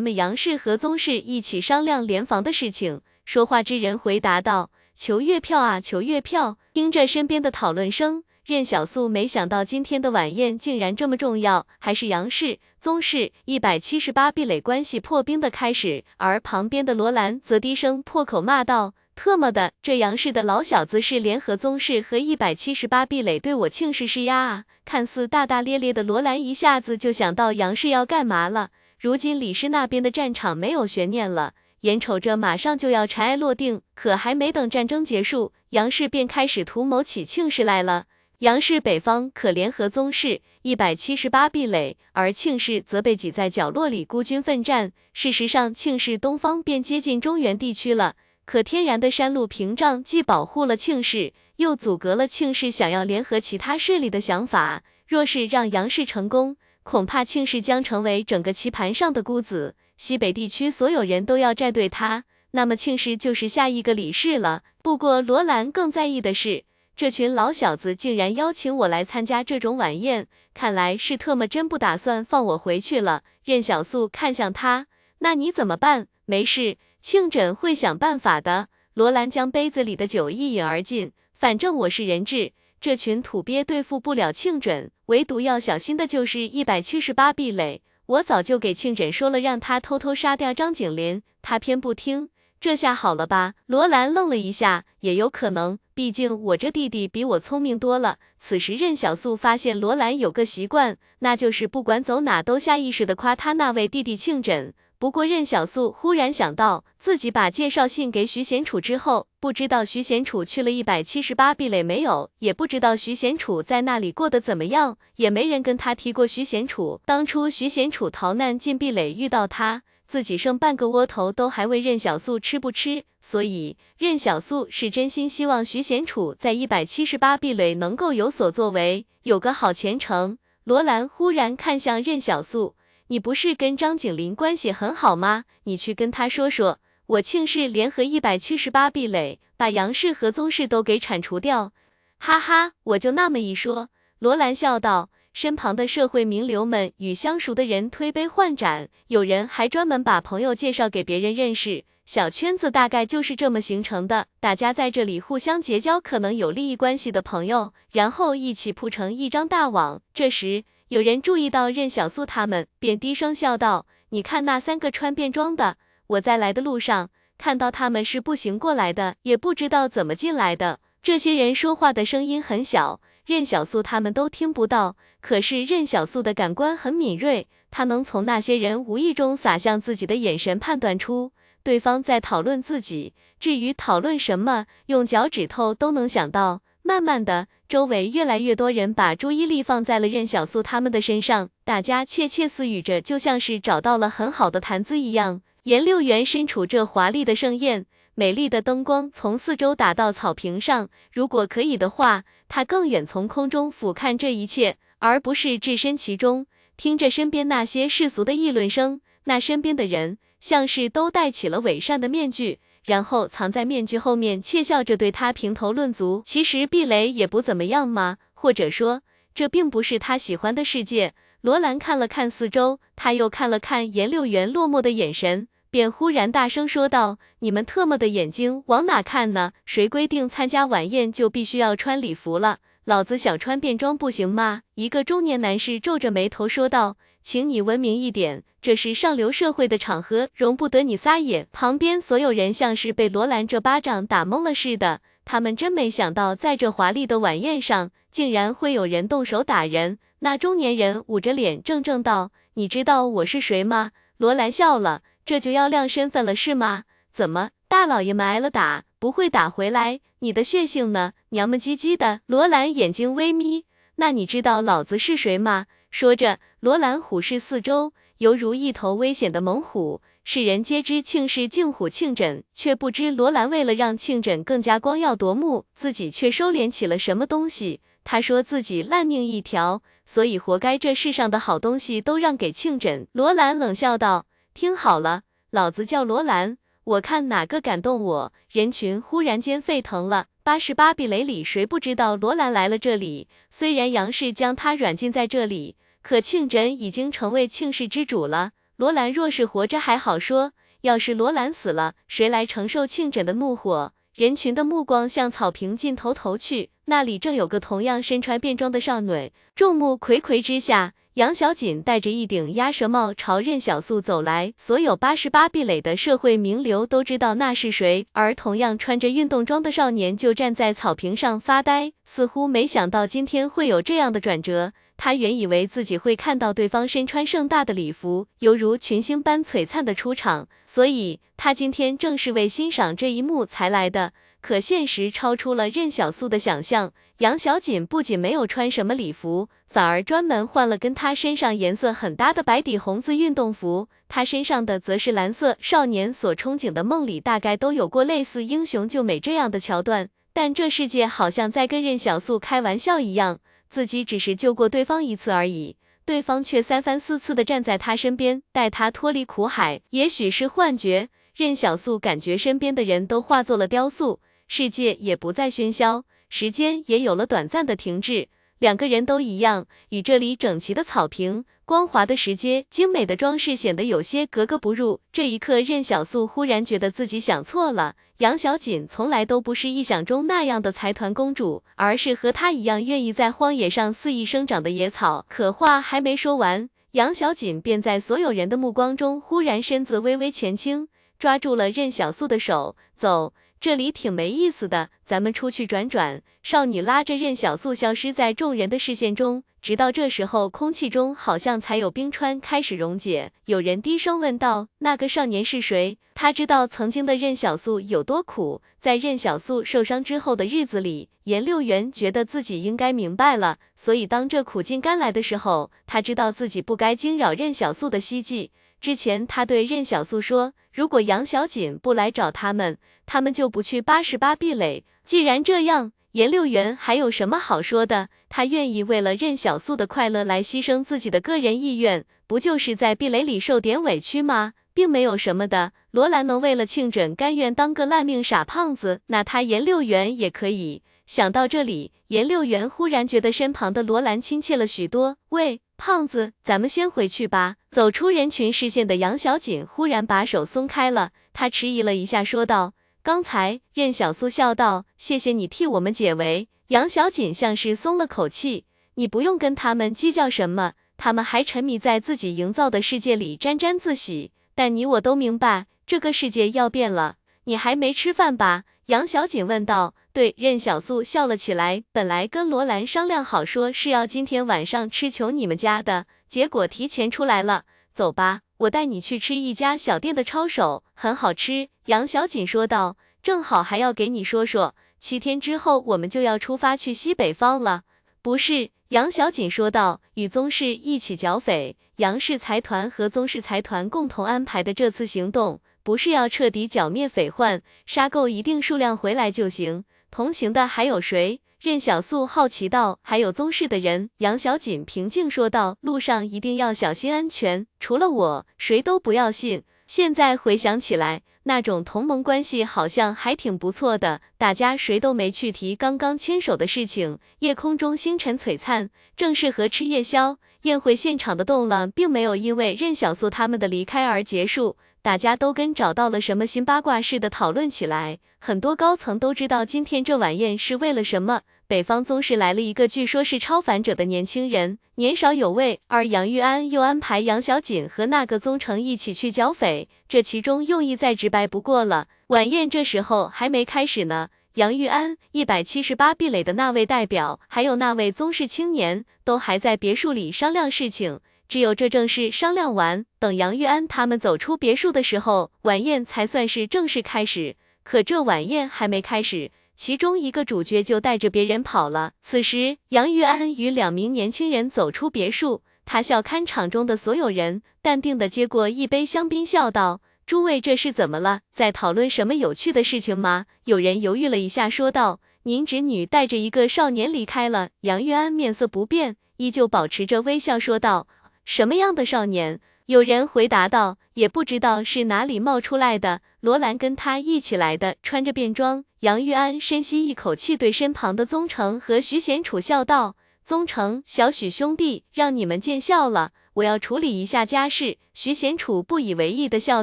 们杨氏和宗室一起商量联防的事情。说话之人回答道：“求月票啊，求月票！”听着身边的讨论声，任小素没想到今天的晚宴竟然这么重要，还是杨氏、宗室一百七十八壁垒关系破冰的开始。而旁边的罗兰则低声破口骂道。特么的，这杨氏的老小子是联合宗室和一百七十八壁垒对我庆氏施压啊！看似大大咧咧的罗兰一下子就想到杨氏要干嘛了。如今李氏那边的战场没有悬念了，眼瞅着马上就要尘埃落定，可还没等战争结束，杨氏便开始图谋起庆氏来了。杨氏北方可联合宗室一百七十八壁垒，而庆氏则被挤在角落里孤军奋战。事实上，庆氏东方便接近中原地区了。可天然的山路屏障既保护了庆氏，又阻隔了庆氏想要联合其他势力的想法。若是让杨氏成功，恐怕庆氏将成为整个棋盘上的孤子，西北地区所有人都要站队他，那么庆氏就是下一个李氏了。不过罗兰更在意的是，这群老小子竟然邀请我来参加这种晚宴，看来是特么真不打算放我回去了。任小素看向他，那你怎么办？没事。庆枕会想办法的。罗兰将杯子里的酒一饮而尽。反正我是人质，这群土鳖对付不了庆枕，唯独要小心的就是一百七十八壁垒。我早就给庆枕说了，让他偷偷杀掉张景林，他偏不听。这下好了吧？罗兰愣了一下，也有可能，毕竟我这弟弟比我聪明多了。此时任小素发现罗兰有个习惯，那就是不管走哪都下意识的夸他那位弟弟庆枕。不过任小素忽然想到，自己把介绍信给徐贤楚之后，不知道徐贤楚去了一百七十八壁垒没有，也不知道徐贤楚在那里过得怎么样，也没人跟他提过徐贤楚。当初徐贤楚逃难进壁垒遇到他，自己剩半个窝头都还问任小素吃不吃，所以任小素是真心希望徐贤楚在一百七十八壁垒能够有所作为，有个好前程。罗兰忽然看向任小素。你不是跟张景林关系很好吗？你去跟他说说，我庆氏联合一百七十八壁垒，把杨氏和宗室都给铲除掉。哈哈，我就那么一说。罗兰笑道，身旁的社会名流们与相熟的人推杯换盏，有人还专门把朋友介绍给别人认识。小圈子大概就是这么形成的，大家在这里互相结交可能有利益关系的朋友，然后一起铺成一张大网。这时。有人注意到任小素他们，便低声笑道：“你看那三个穿便装的，我在来的路上看到他们是步行过来的，也不知道怎么进来的。这些人说话的声音很小，任小素他们都听不到。可是任小素的感官很敏锐，他能从那些人无意中洒向自己的眼神判断出对方在讨论自己。至于讨论什么，用脚趾头都能想到。慢慢的。”周围越来越多人把注意力放在了任小素他们的身上，大家窃窃私语着，就像是找到了很好的谈资一样。颜六元身处这华丽的盛宴，美丽的灯光从四周打到草坪上，如果可以的话，他更远从空中俯瞰这一切，而不是置身其中，听着身边那些世俗的议论声。那身边的人像是都戴起了伪善的面具。然后藏在面具后面，窃笑着对他评头论足。其实避雷也不怎么样嘛，或者说，这并不是他喜欢的世界。罗兰看了看四周，他又看了看颜六元落寞的眼神，便忽然大声说道：“你们特么的眼睛往哪看呢？谁规定参加晚宴就必须要穿礼服了？老子想穿便装不行吗？”一个中年男士皱着眉头说道。请你文明一点，这是上流社会的场合，容不得你撒野。旁边所有人像是被罗兰这巴掌打懵了似的，他们真没想到，在这华丽的晚宴上，竟然会有人动手打人。那中年人捂着脸，怔怔道：“你知道我是谁吗？”罗兰笑了。这就要亮身份了是吗？怎么，大老爷们挨了打，不会打回来？你的血性呢？娘们唧唧的。罗兰眼睛微眯，那你知道老子是谁吗？说着，罗兰虎视四周，犹如一头危险的猛虎。世人皆知庆是镜虎庆枕，却不知罗兰为了让庆枕更加光耀夺目，自己却收敛起了什么东西。他说自己烂命一条，所以活该这世上的好东西都让给庆枕。罗兰冷笑道：“听好了，老子叫罗兰，我看哪个敢动我。”人群忽然间沸腾了。八十八壁垒里谁不知道罗兰来了这里？虽然杨氏将他软禁在这里，可庆枕已经成为庆氏之主了。罗兰若是活着还好说，要是罗兰死了，谁来承受庆枕的怒火？人群的目光向草坪尽头投去，那里正有个同样身穿便装的少女。众目睽睽之下，杨小锦戴着一顶鸭舌帽朝任小素走来。所有八十八壁垒的社会名流都知道那是谁，而同样穿着运动装的少年就站在草坪上发呆，似乎没想到今天会有这样的转折。他原以为自己会看到对方身穿盛大的礼服，犹如群星般璀璨的出场，所以他今天正是为欣赏这一幕才来的。可现实超出了任小素的想象，杨小锦不仅没有穿什么礼服，反而专门换了跟他身上颜色很搭的白底红字运动服，他身上的则是蓝色。少年所憧憬的梦里大概都有过类似英雄救美这样的桥段，但这世界好像在跟任小素开玩笑一样。自己只是救过对方一次而已，对方却三番四次的站在他身边，带他脱离苦海。也许是幻觉，任小素感觉身边的人都化作了雕塑，世界也不再喧嚣，时间也有了短暂的停滞。两个人都一样，与这里整齐的草坪。光滑的石阶，精美的装饰显得有些格格不入。这一刻，任小素忽然觉得自己想错了。杨小锦从来都不是臆想中那样的财团公主，而是和她一样愿意在荒野上肆意生长的野草。可话还没说完，杨小锦便在所有人的目光中，忽然身子微微前倾，抓住了任小素的手，走。这里挺没意思的，咱们出去转转。少女拉着任小素消失在众人的视线中，直到这时候，空气中好像才有冰川开始溶解。有人低声问道：“那个少年是谁？”他知道曾经的任小素有多苦，在任小素受伤之后的日子里，颜六元觉得自己应该明白了，所以当这苦尽甘来的时候，他知道自己不该惊扰任小素的希冀。之前他对任小素说，如果杨小锦不来找他们，他们就不去八十八壁垒。既然这样，颜六元还有什么好说的？他愿意为了任小素的快乐来牺牲自己的个人意愿，不就是在壁垒里受点委屈吗？并没有什么的。罗兰能为了庆枕甘愿当个烂命傻胖子，那他颜六元也可以。想到这里，颜六元忽然觉得身旁的罗兰亲切了许多。喂。胖子，咱们先回去吧。走出人群视线的杨小锦忽然把手松开了，他迟疑了一下，说道：“刚才。”任小苏笑道：“谢谢你替我们解围。”杨小锦像是松了口气：“你不用跟他们计较什么，他们还沉迷在自己营造的世界里沾沾自喜。但你我都明白，这个世界要变了。你还没吃饭吧？”杨小锦问道。对，任小素笑了起来。本来跟罗兰商量好，说是要今天晚上吃穷你们家的，结果提前出来了。走吧，我带你去吃一家小店的抄手，很好吃。杨小锦说道。正好还要给你说说，七天之后我们就要出发去西北方了。不是，杨小锦说道，与宗氏一起剿匪，杨氏财团和宗氏财团共同安排的这次行动，不是要彻底剿灭匪患，杀够一定数量回来就行。同行的还有谁？任小素好奇道。还有宗室的人。杨小锦平静说道。路上一定要小心安全，除了我，谁都不要信。现在回想起来，那种同盟关系好像还挺不错的。大家谁都没去提刚刚牵手的事情。夜空中星辰璀璨，正适合吃夜宵。宴会现场的动乱并没有因为任小素他们的离开而结束。大家都跟找到了什么新八卦似的讨论起来，很多高层都知道今天这晚宴是为了什么。北方宗室来了一个据说是超凡者的年轻人，年少有为，而杨玉安又安排杨小锦和那个宗成一起去剿匪，这其中用意再直白不过了。晚宴这时候还没开始呢，杨玉安、一百七十八壁垒的那位代表，还有那位宗室青年，都还在别墅里商量事情。只有这正式商量完，等杨玉安他们走出别墅的时候，晚宴才算是正式开始。可这晚宴还没开始，其中一个主角就带着别人跑了。此时，杨玉安与两名年轻人走出别墅，他笑看场中的所有人，淡定的接过一杯香槟，笑道：“诸位，这是怎么了？在讨论什么有趣的事情吗？”有人犹豫了一下，说道：“您侄女带着一个少年离开了。”杨玉安面色不变，依旧保持着微笑，说道。什么样的少年？有人回答道，也不知道是哪里冒出来的。罗兰跟他一起来的，穿着便装。杨玉安深吸一口气，对身旁的宗成和徐贤楚笑道：“宗成，小许兄弟，让你们见笑了，我要处理一下家事。”徐贤楚不以为意的笑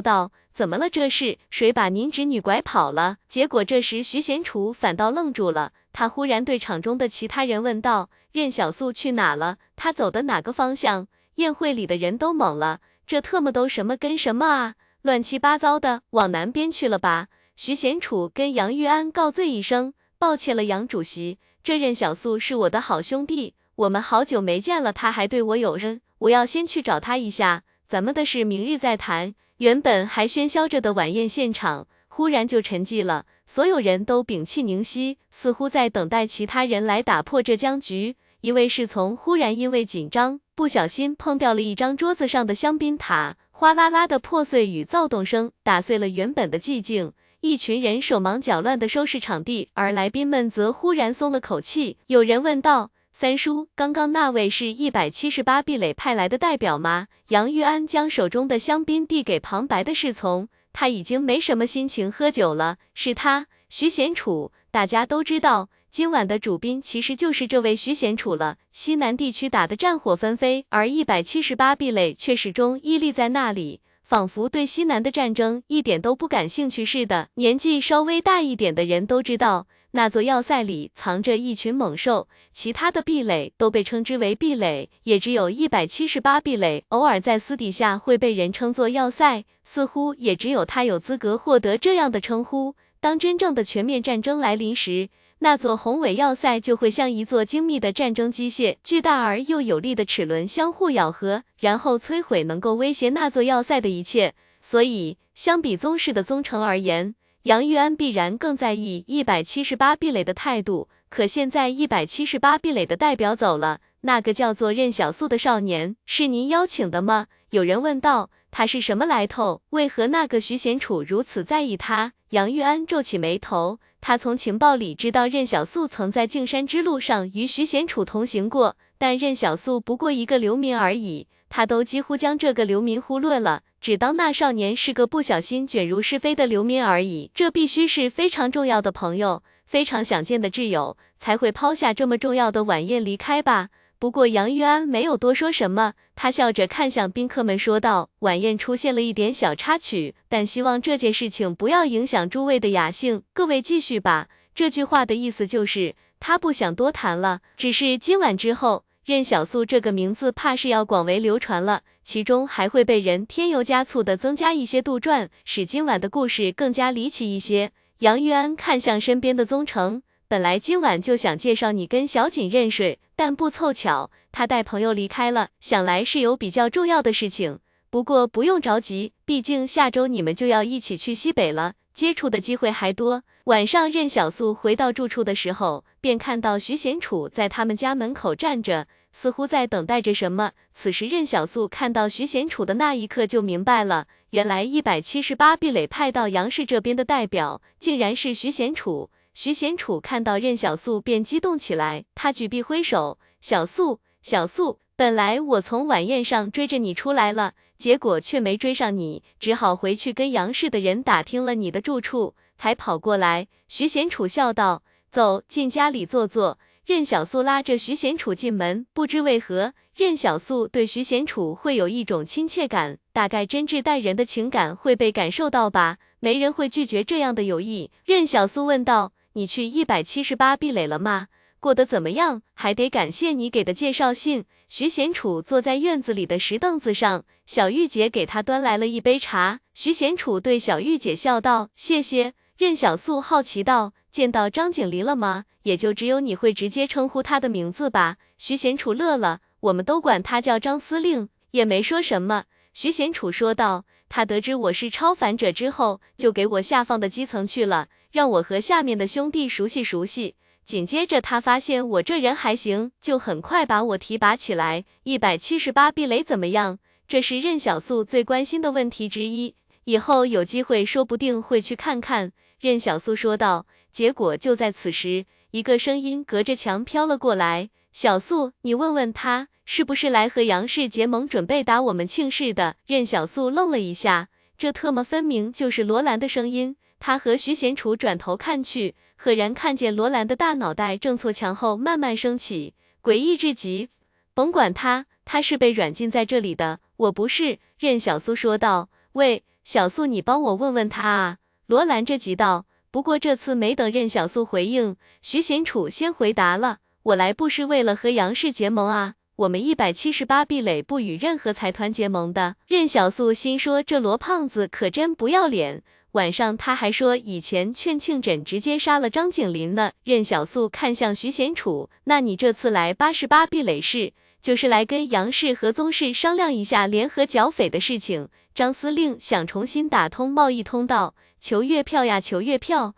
道：“怎么了？这是谁把您侄女拐跑了？”结果这时徐贤楚反倒愣住了，他忽然对场中的其他人问道：“任小素去哪了？她走的哪个方向？”宴会里的人都懵了，这特么都什么跟什么啊？乱七八糟的，往南边去了吧？徐贤楚跟杨玉安告罪一声，抱歉了，杨主席，这任小素是我的好兄弟，我们好久没见了，他还对我有恩，我要先去找他一下，咱们的事明日再谈。原本还喧嚣着的晚宴现场，忽然就沉寂了，所有人都屏气凝息，似乎在等待其他人来打破这僵局。一位侍从忽然因为紧张。不小心碰掉了一张桌子上的香槟塔，哗啦啦的破碎与躁动声打碎了原本的寂静。一群人手忙脚乱的收拾场地，而来宾们则忽然松了口气。有人问道：“三叔，刚刚那位是一百七十八壁垒派来的代表吗？”杨玉安将手中的香槟递给旁白的侍从，他已经没什么心情喝酒了。是他，徐贤楚，大家都知道。今晚的主宾其实就是这位徐贤楚了。西南地区打得战火纷飞，而一百七十八壁垒却始终屹立在那里，仿佛对西南的战争一点都不感兴趣似的。年纪稍微大一点的人都知道，那座要塞里藏着一群猛兽，其他的壁垒都被称之为壁垒，也只有一百七十八壁垒偶尔在私底下会被人称作要塞，似乎也只有他有资格获得这样的称呼。当真正的全面战争来临时，那座宏伟要塞就会像一座精密的战争机械，巨大而又有力的齿轮相互咬合，然后摧毁能够威胁那座要塞的一切。所以，相比宗室的宗城而言，杨玉安必然更在意一百七十八壁垒的态度。可现在一百七十八壁垒的代表走了，那个叫做任小素的少年是您邀请的吗？有人问道。他是什么来头？为何那个徐贤楚如此在意他？杨玉安皱起眉头。他从情报里知道任小素曾在径山之路上与徐贤楚同行过，但任小素不过一个流民而已，他都几乎将这个流民忽略了，只当那少年是个不小心卷入是非的流民而已。这必须是非常重要的朋友，非常想见的挚友，才会抛下这么重要的晚宴离开吧。不过杨玉安没有多说什么，他笑着看向宾客们说道：“晚宴出现了一点小插曲，但希望这件事情不要影响诸位的雅兴。各位继续吧。”这句话的意思就是他不想多谈了。只是今晚之后，任小素这个名字怕是要广为流传了，其中还会被人添油加醋的增加一些杜撰，使今晚的故事更加离奇一些。杨玉安看向身边的宗成。本来今晚就想介绍你跟小锦认识，但不凑巧，他带朋友离开了，想来是有比较重要的事情。不过不用着急，毕竟下周你们就要一起去西北了，接触的机会还多。晚上，任小素回到住处的时候，便看到徐贤楚在他们家门口站着，似乎在等待着什么。此时，任小素看到徐贤楚的那一刻就明白了，原来一百七十八壁垒派到杨氏这边的代表，竟然是徐贤楚。徐贤楚看到任小素便激动起来，他举臂挥手：“小素，小素，本来我从晚宴上追着你出来了，结果却没追上你，只好回去跟杨氏的人打听了你的住处，才跑过来。”徐贤楚笑道：“走进家里坐坐。”任小素拉着徐贤楚进门，不知为何，任小素对徐贤楚会有一种亲切感，大概真挚待人的情感会被感受到吧，没人会拒绝这样的友谊。任小素问道。你去一百七十八壁垒了吗？过得怎么样？还得感谢你给的介绍信。徐贤楚坐在院子里的石凳子上，小玉姐给他端来了一杯茶。徐贤楚对小玉姐笑道：“谢谢。”任小素好奇道：“见到张景离了吗？也就只有你会直接称呼他的名字吧？”徐贤楚乐了：“我们都管他叫张司令。”也没说什么。徐贤楚说道：“他得知我是超凡者之后，就给我下放的基层去了，让我和下面的兄弟熟悉熟悉。紧接着他发现我这人还行，就很快把我提拔起来。一百七十八壁垒怎么样？这是任小素最关心的问题之一。以后有机会，说不定会去看看。”任小素说道。结果就在此时，一个声音隔着墙飘了过来：“小素，你问问他，是不是来和杨氏结盟，准备打我们庆氏的？”任小素愣了一下，这特么分明就是罗兰的声音。他和徐贤楚转头看去，赫然看见罗兰的大脑袋正错墙后慢慢升起，诡异至极。甭管他，他是被软禁在这里的，我不是。任小素说道：“喂，小素，你帮我问问他啊！”罗兰着急道。不过这次没等任小素回应，徐贤楚先回答了：“我来不是为了和杨氏结盟啊，我们一百七十八壁垒不与任何财团结盟的。”任小素心说：“这罗胖子可真不要脸。”晚上他还说以前劝庆枕直接杀了张景林呢。任小素看向徐贤楚：“那你这次来八十八壁垒是，就是来跟杨氏和宗室商量一下联合剿匪的事情？”张司令想重新打通贸易通道。求月票呀，求月票！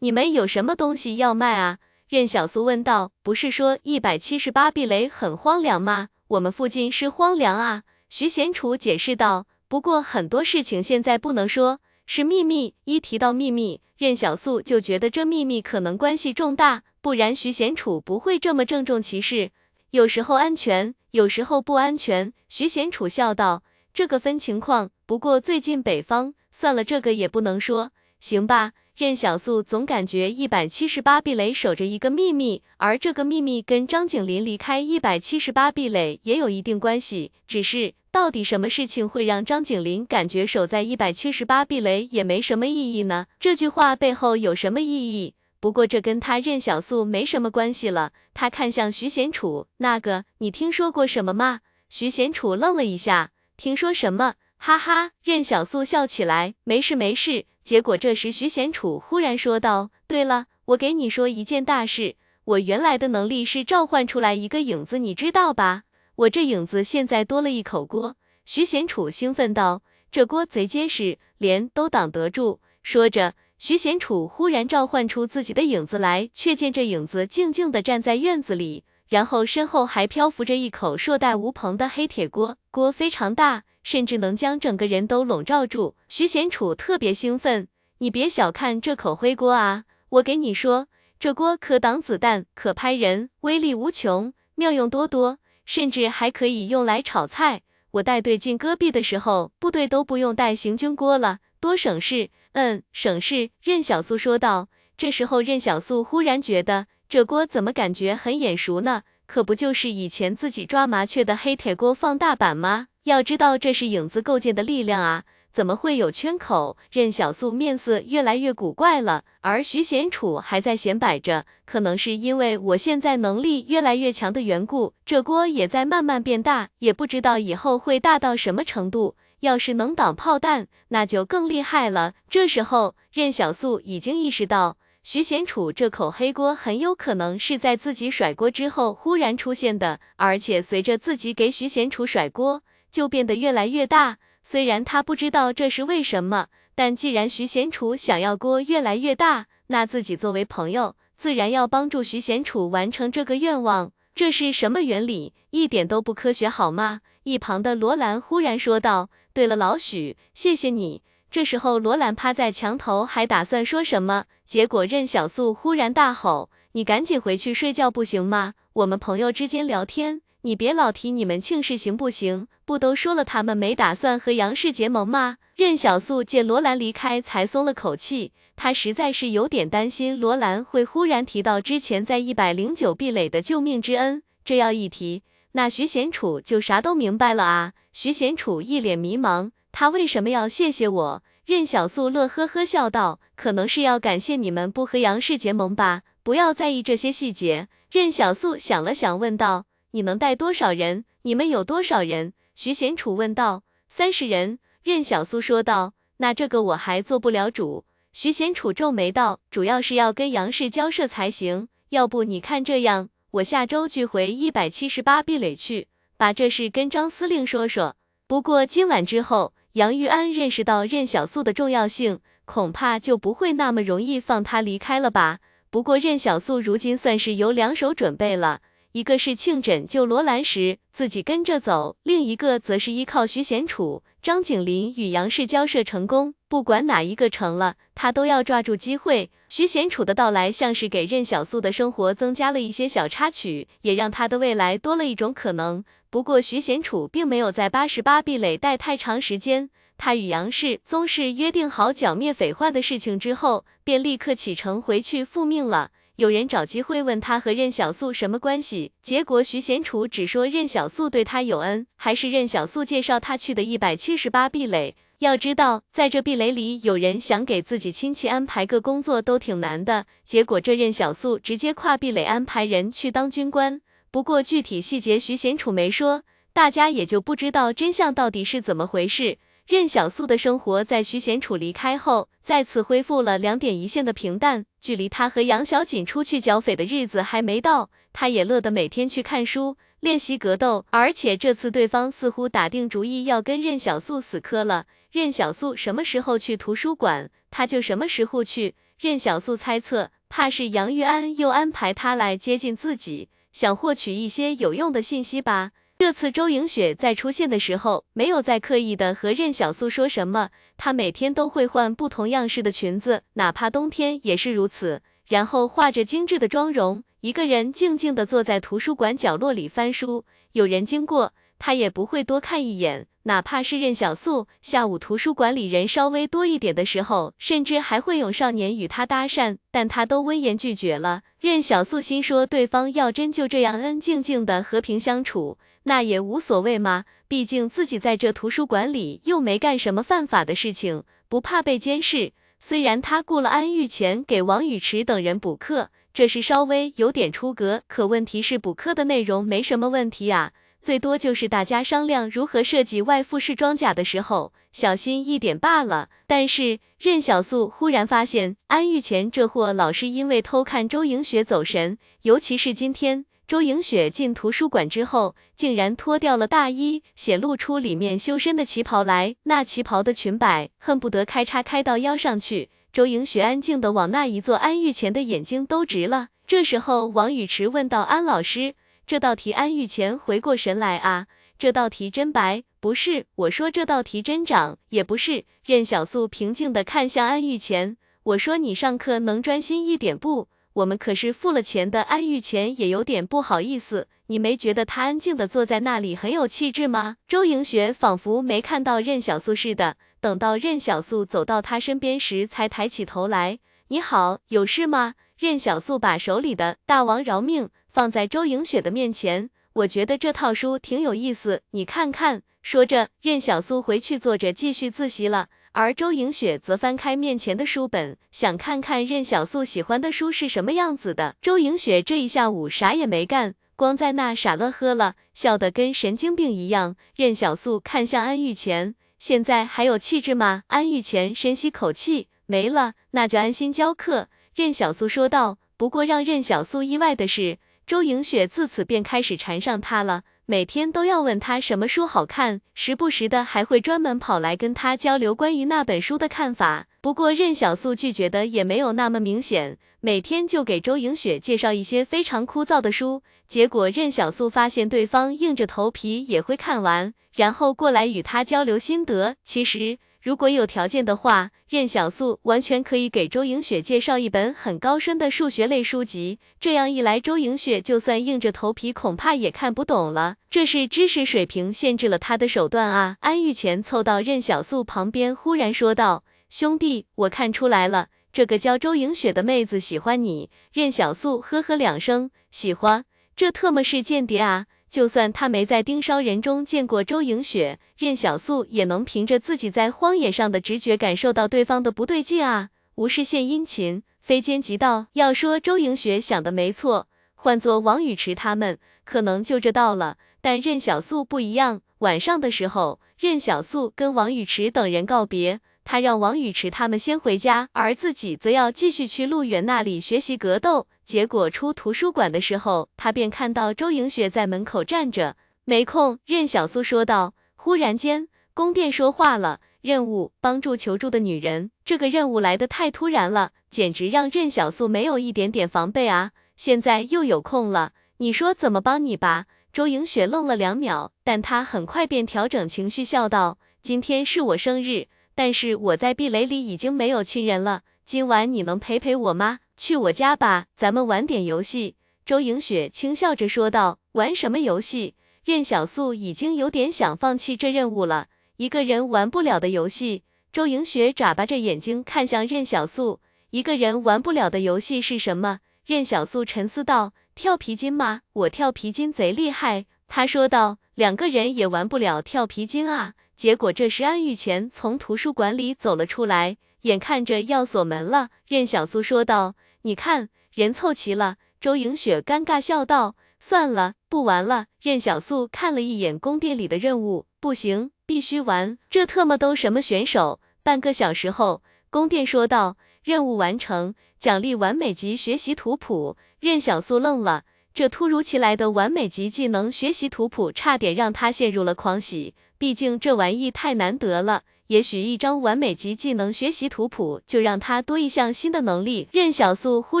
你们有什么东西要卖啊？任小苏问道。不是说一百七十八壁垒很荒凉吗？我们附近是荒凉啊。徐贤楚解释道。不过很多事情现在不能说，是秘密。一提到秘密，任小素就觉得这秘密可能关系重大，不然徐贤楚不会这么郑重其事。有时候安全，有时候不安全。徐贤楚笑道。这个分情况。不过最近北方。算了，这个也不能说，行吧？任小素总感觉一百七十八壁垒守着一个秘密，而这个秘密跟张景林离开一百七十八壁垒也有一定关系。只是到底什么事情会让张景林感觉守在一百七十八壁垒也没什么意义呢？这句话背后有什么意义？不过这跟他任小素没什么关系了。他看向徐贤楚，那个，你听说过什么吗？徐贤楚愣了一下，听说什么？哈哈，任小素笑起来，没事没事。结果这时徐贤楚忽然说道：“对了，我给你说一件大事，我原来的能力是召唤出来一个影子，你知道吧？我这影子现在多了一口锅。”徐贤楚兴奋道：“这锅贼结实，连都挡得住。”说着，徐贤楚忽然召唤出自己的影子来，却见这影子静静地站在院子里，然后身后还漂浮着一口硕大无朋的黑铁锅，锅非常大。甚至能将整个人都笼罩住。徐贤楚特别兴奋，你别小看这口灰锅啊！我给你说，这锅可挡子弹，可拍人，威力无穷，妙用多多，甚至还可以用来炒菜。我带队进戈壁的时候，部队都不用带行军锅了，多省事。嗯，省事。任小素说道。这时候，任小素忽然觉得这锅怎么感觉很眼熟呢？可不就是以前自己抓麻雀的黑铁锅放大版吗？要知道这是影子构建的力量啊，怎么会有圈口？任小素面色越来越古怪了，而徐贤楚还在显摆着。可能是因为我现在能力越来越强的缘故，这锅也在慢慢变大，也不知道以后会大到什么程度。要是能挡炮弹，那就更厉害了。这时候，任小素已经意识到，徐贤楚这口黑锅很有可能是在自己甩锅之后忽然出现的，而且随着自己给徐贤楚甩锅。就变得越来越大。虽然他不知道这是为什么，但既然徐贤楚想要锅越来越大，那自己作为朋友，自然要帮助徐贤楚完成这个愿望。这是什么原理？一点都不科学，好吗？一旁的罗兰忽然说道：“对了，老许，谢谢你。”这时候，罗兰趴在墙头，还打算说什么，结果任小素忽然大吼：“你赶紧回去睡觉，不行吗？我们朋友之间聊天。”你别老提你们庆氏行不行？不都说了他们没打算和杨氏结盟吗？任小素见罗兰离开，才松了口气。他实在是有点担心罗兰会忽然提到之前在一百零九壁垒的救命之恩。这要一提，那徐贤楚就啥都明白了啊！徐贤楚一脸迷茫，他为什么要谢谢我？任小素乐呵呵笑道：“可能是要感谢你们不和杨氏结盟吧。不要在意这些细节。”任小素想了想，问道。你能带多少人？你们有多少人？徐贤楚问道。三十人。任小素说道。那这个我还做不了主。徐贤楚皱眉道。主要是要跟杨氏交涉才行。要不你看这样，我下周就回一百七十八壁垒去，把这事跟张司令说说。不过今晚之后，杨玉安认识到任小素的重要性，恐怕就不会那么容易放她离开了吧。不过任小素如今算是有两手准备了，一个是庆枕救罗兰时自己跟着走，另一个则是依靠徐贤楚、张景林与杨氏交涉成功。不管哪一个成了，他都要抓住机会。徐贤楚的到来像是给任小素的生活增加了一些小插曲，也让他的未来多了一种可能。不过徐贤楚并没有在八十八壁垒待太长时间。他与杨氏宗室约定好剿灭匪患的事情之后，便立刻启程回去复命了。有人找机会问他和任小素什么关系，结果徐贤楚只说任小素对他有恩，还是任小素介绍他去的一百七十八壁垒。要知道，在这壁垒里，有人想给自己亲戚安排个工作都挺难的。结果这任小素直接跨壁垒安排人去当军官。不过具体细节徐贤楚没说，大家也就不知道真相到底是怎么回事。任小素的生活在徐贤楚离开后，再次恢复了两点一线的平淡。距离他和杨小锦出去剿匪的日子还没到，他也乐得每天去看书、练习格斗。而且这次对方似乎打定主意要跟任小素死磕了。任小素什么时候去图书馆，他就什么时候去。任小素猜测，怕是杨玉安又安排他来接近自己，想获取一些有用的信息吧。这次周莹雪在出现的时候，没有再刻意的和任小素说什么。她每天都会换不同样式的裙子，哪怕冬天也是如此。然后画着精致的妆容，一个人静静的坐在图书馆角落里翻书。有人经过，他也不会多看一眼。哪怕是任小素，下午图书馆里人稍微多一点的时候，甚至还会有少年与他搭讪，但他都温言拒绝了。任小素心说，对方要真就这样安安静静的和平相处。那也无所谓嘛，毕竟自己在这图书馆里又没干什么犯法的事情，不怕被监视。虽然他雇了安玉钱给王宇池等人补课，这是稍微有点出格，可问题是补课的内容没什么问题啊，最多就是大家商量如何设计外复式装甲的时候小心一点罢了。但是任小素忽然发现，安玉钱这货老是因为偷看周莹雪走神，尤其是今天。周莹雪进图书馆之后，竟然脱掉了大衣，显露出里面修身的旗袍来。那旗袍的裙摆恨不得开叉开到腰上去。周莹雪安静的往那一坐，安玉前的眼睛都直了。这时候，王宇池问道：“安老师，这道题安玉前回过神来啊？这道题真白？不是，我说这道题真长，也不是。”任小素平静的看向安玉前，我说：“你上课能专心一点不？”我们可是付了钱的，安玉钱也有点不好意思。你没觉得他安静的坐在那里很有气质吗？周莹雪仿佛没看到任小素似的，等到任小素走到他身边时，才抬起头来。你好，有事吗？任小素把手里的《大王饶命》放在周莹雪的面前。我觉得这套书挺有意思，你看看。说着，任小素回去坐着继续自习了。而周莹雪则翻开面前的书本，想看看任小素喜欢的书是什么样子的。周莹雪这一下午啥也没干，光在那傻乐呵了，笑得跟神经病一样。任小素看向安玉前，现在还有气质吗？安玉前深吸口气，没了，那就安心教课。任小素说道。不过让任小素意外的是，周莹雪自此便开始缠上他了。每天都要问他什么书好看，时不时的还会专门跑来跟他交流关于那本书的看法。不过任小素拒绝的也没有那么明显，每天就给周莹雪介绍一些非常枯燥的书，结果任小素发现对方硬着头皮也会看完，然后过来与他交流心得。其实。如果有条件的话，任小素完全可以给周莹雪介绍一本很高深的数学类书籍。这样一来，周莹雪就算硬着头皮，恐怕也看不懂了。这是知识水平限制了他的手段啊！安玉前凑到任小素旁边，忽然说道：“兄弟，我看出来了，这个叫周莹雪的妹子喜欢你。”任小素呵呵两声，喜欢？这特么是间谍啊！就算他没在盯梢人中见过周莹雪，任小素也能凭着自己在荒野上的直觉感受到对方的不对劲啊！无事献殷勤，非奸即盗。要说周莹雪想的没错，换做王宇池他们，可能就这道了。但任小素不一样，晚上的时候，任小素跟王宇池等人告别。他让王宇池他们先回家，而自己则要继续去陆远那里学习格斗。结果出图书馆的时候，他便看到周莹雪在门口站着，没空。任小苏说道。忽然间，宫殿说话了：“任务，帮助求助的女人。”这个任务来得太突然了，简直让任小苏没有一点点防备啊！现在又有空了，你说怎么帮你吧？周莹雪愣了两秒，但她很快便调整情绪，笑道：“今天是我生日，但是我在壁垒里已经没有亲人了。今晚你能陪陪我吗？去我家吧，咱们玩点游戏。”周莹雪轻笑着说道：“玩什么游戏？”任小素已经有点想放弃这任务了，一个人玩不了的游戏。周莹雪眨巴着眼睛看向任小素，一个人玩不了的游戏是什么？任小素沉思道：“跳皮筋吗？我跳皮筋贼厉害。”他说道：“两个人也玩不了跳皮筋啊。”结果这时安玉乾从图书馆里走了出来，眼看着要锁门了，任小素说道：“你看，人凑齐了。”周莹雪尴尬笑道：“算了，不玩了。”任小素看了一眼宫殿里的任务，不行，必须玩。这特么都什么选手？半个小时后，宫殿说道：“任务完成。”奖励完美级学习图谱，任小素愣了，这突如其来的完美级技能学习图谱，差点让他陷入了狂喜。毕竟这玩意太难得了，也许一张完美级技能学习图谱就让他多一项新的能力。任小素忽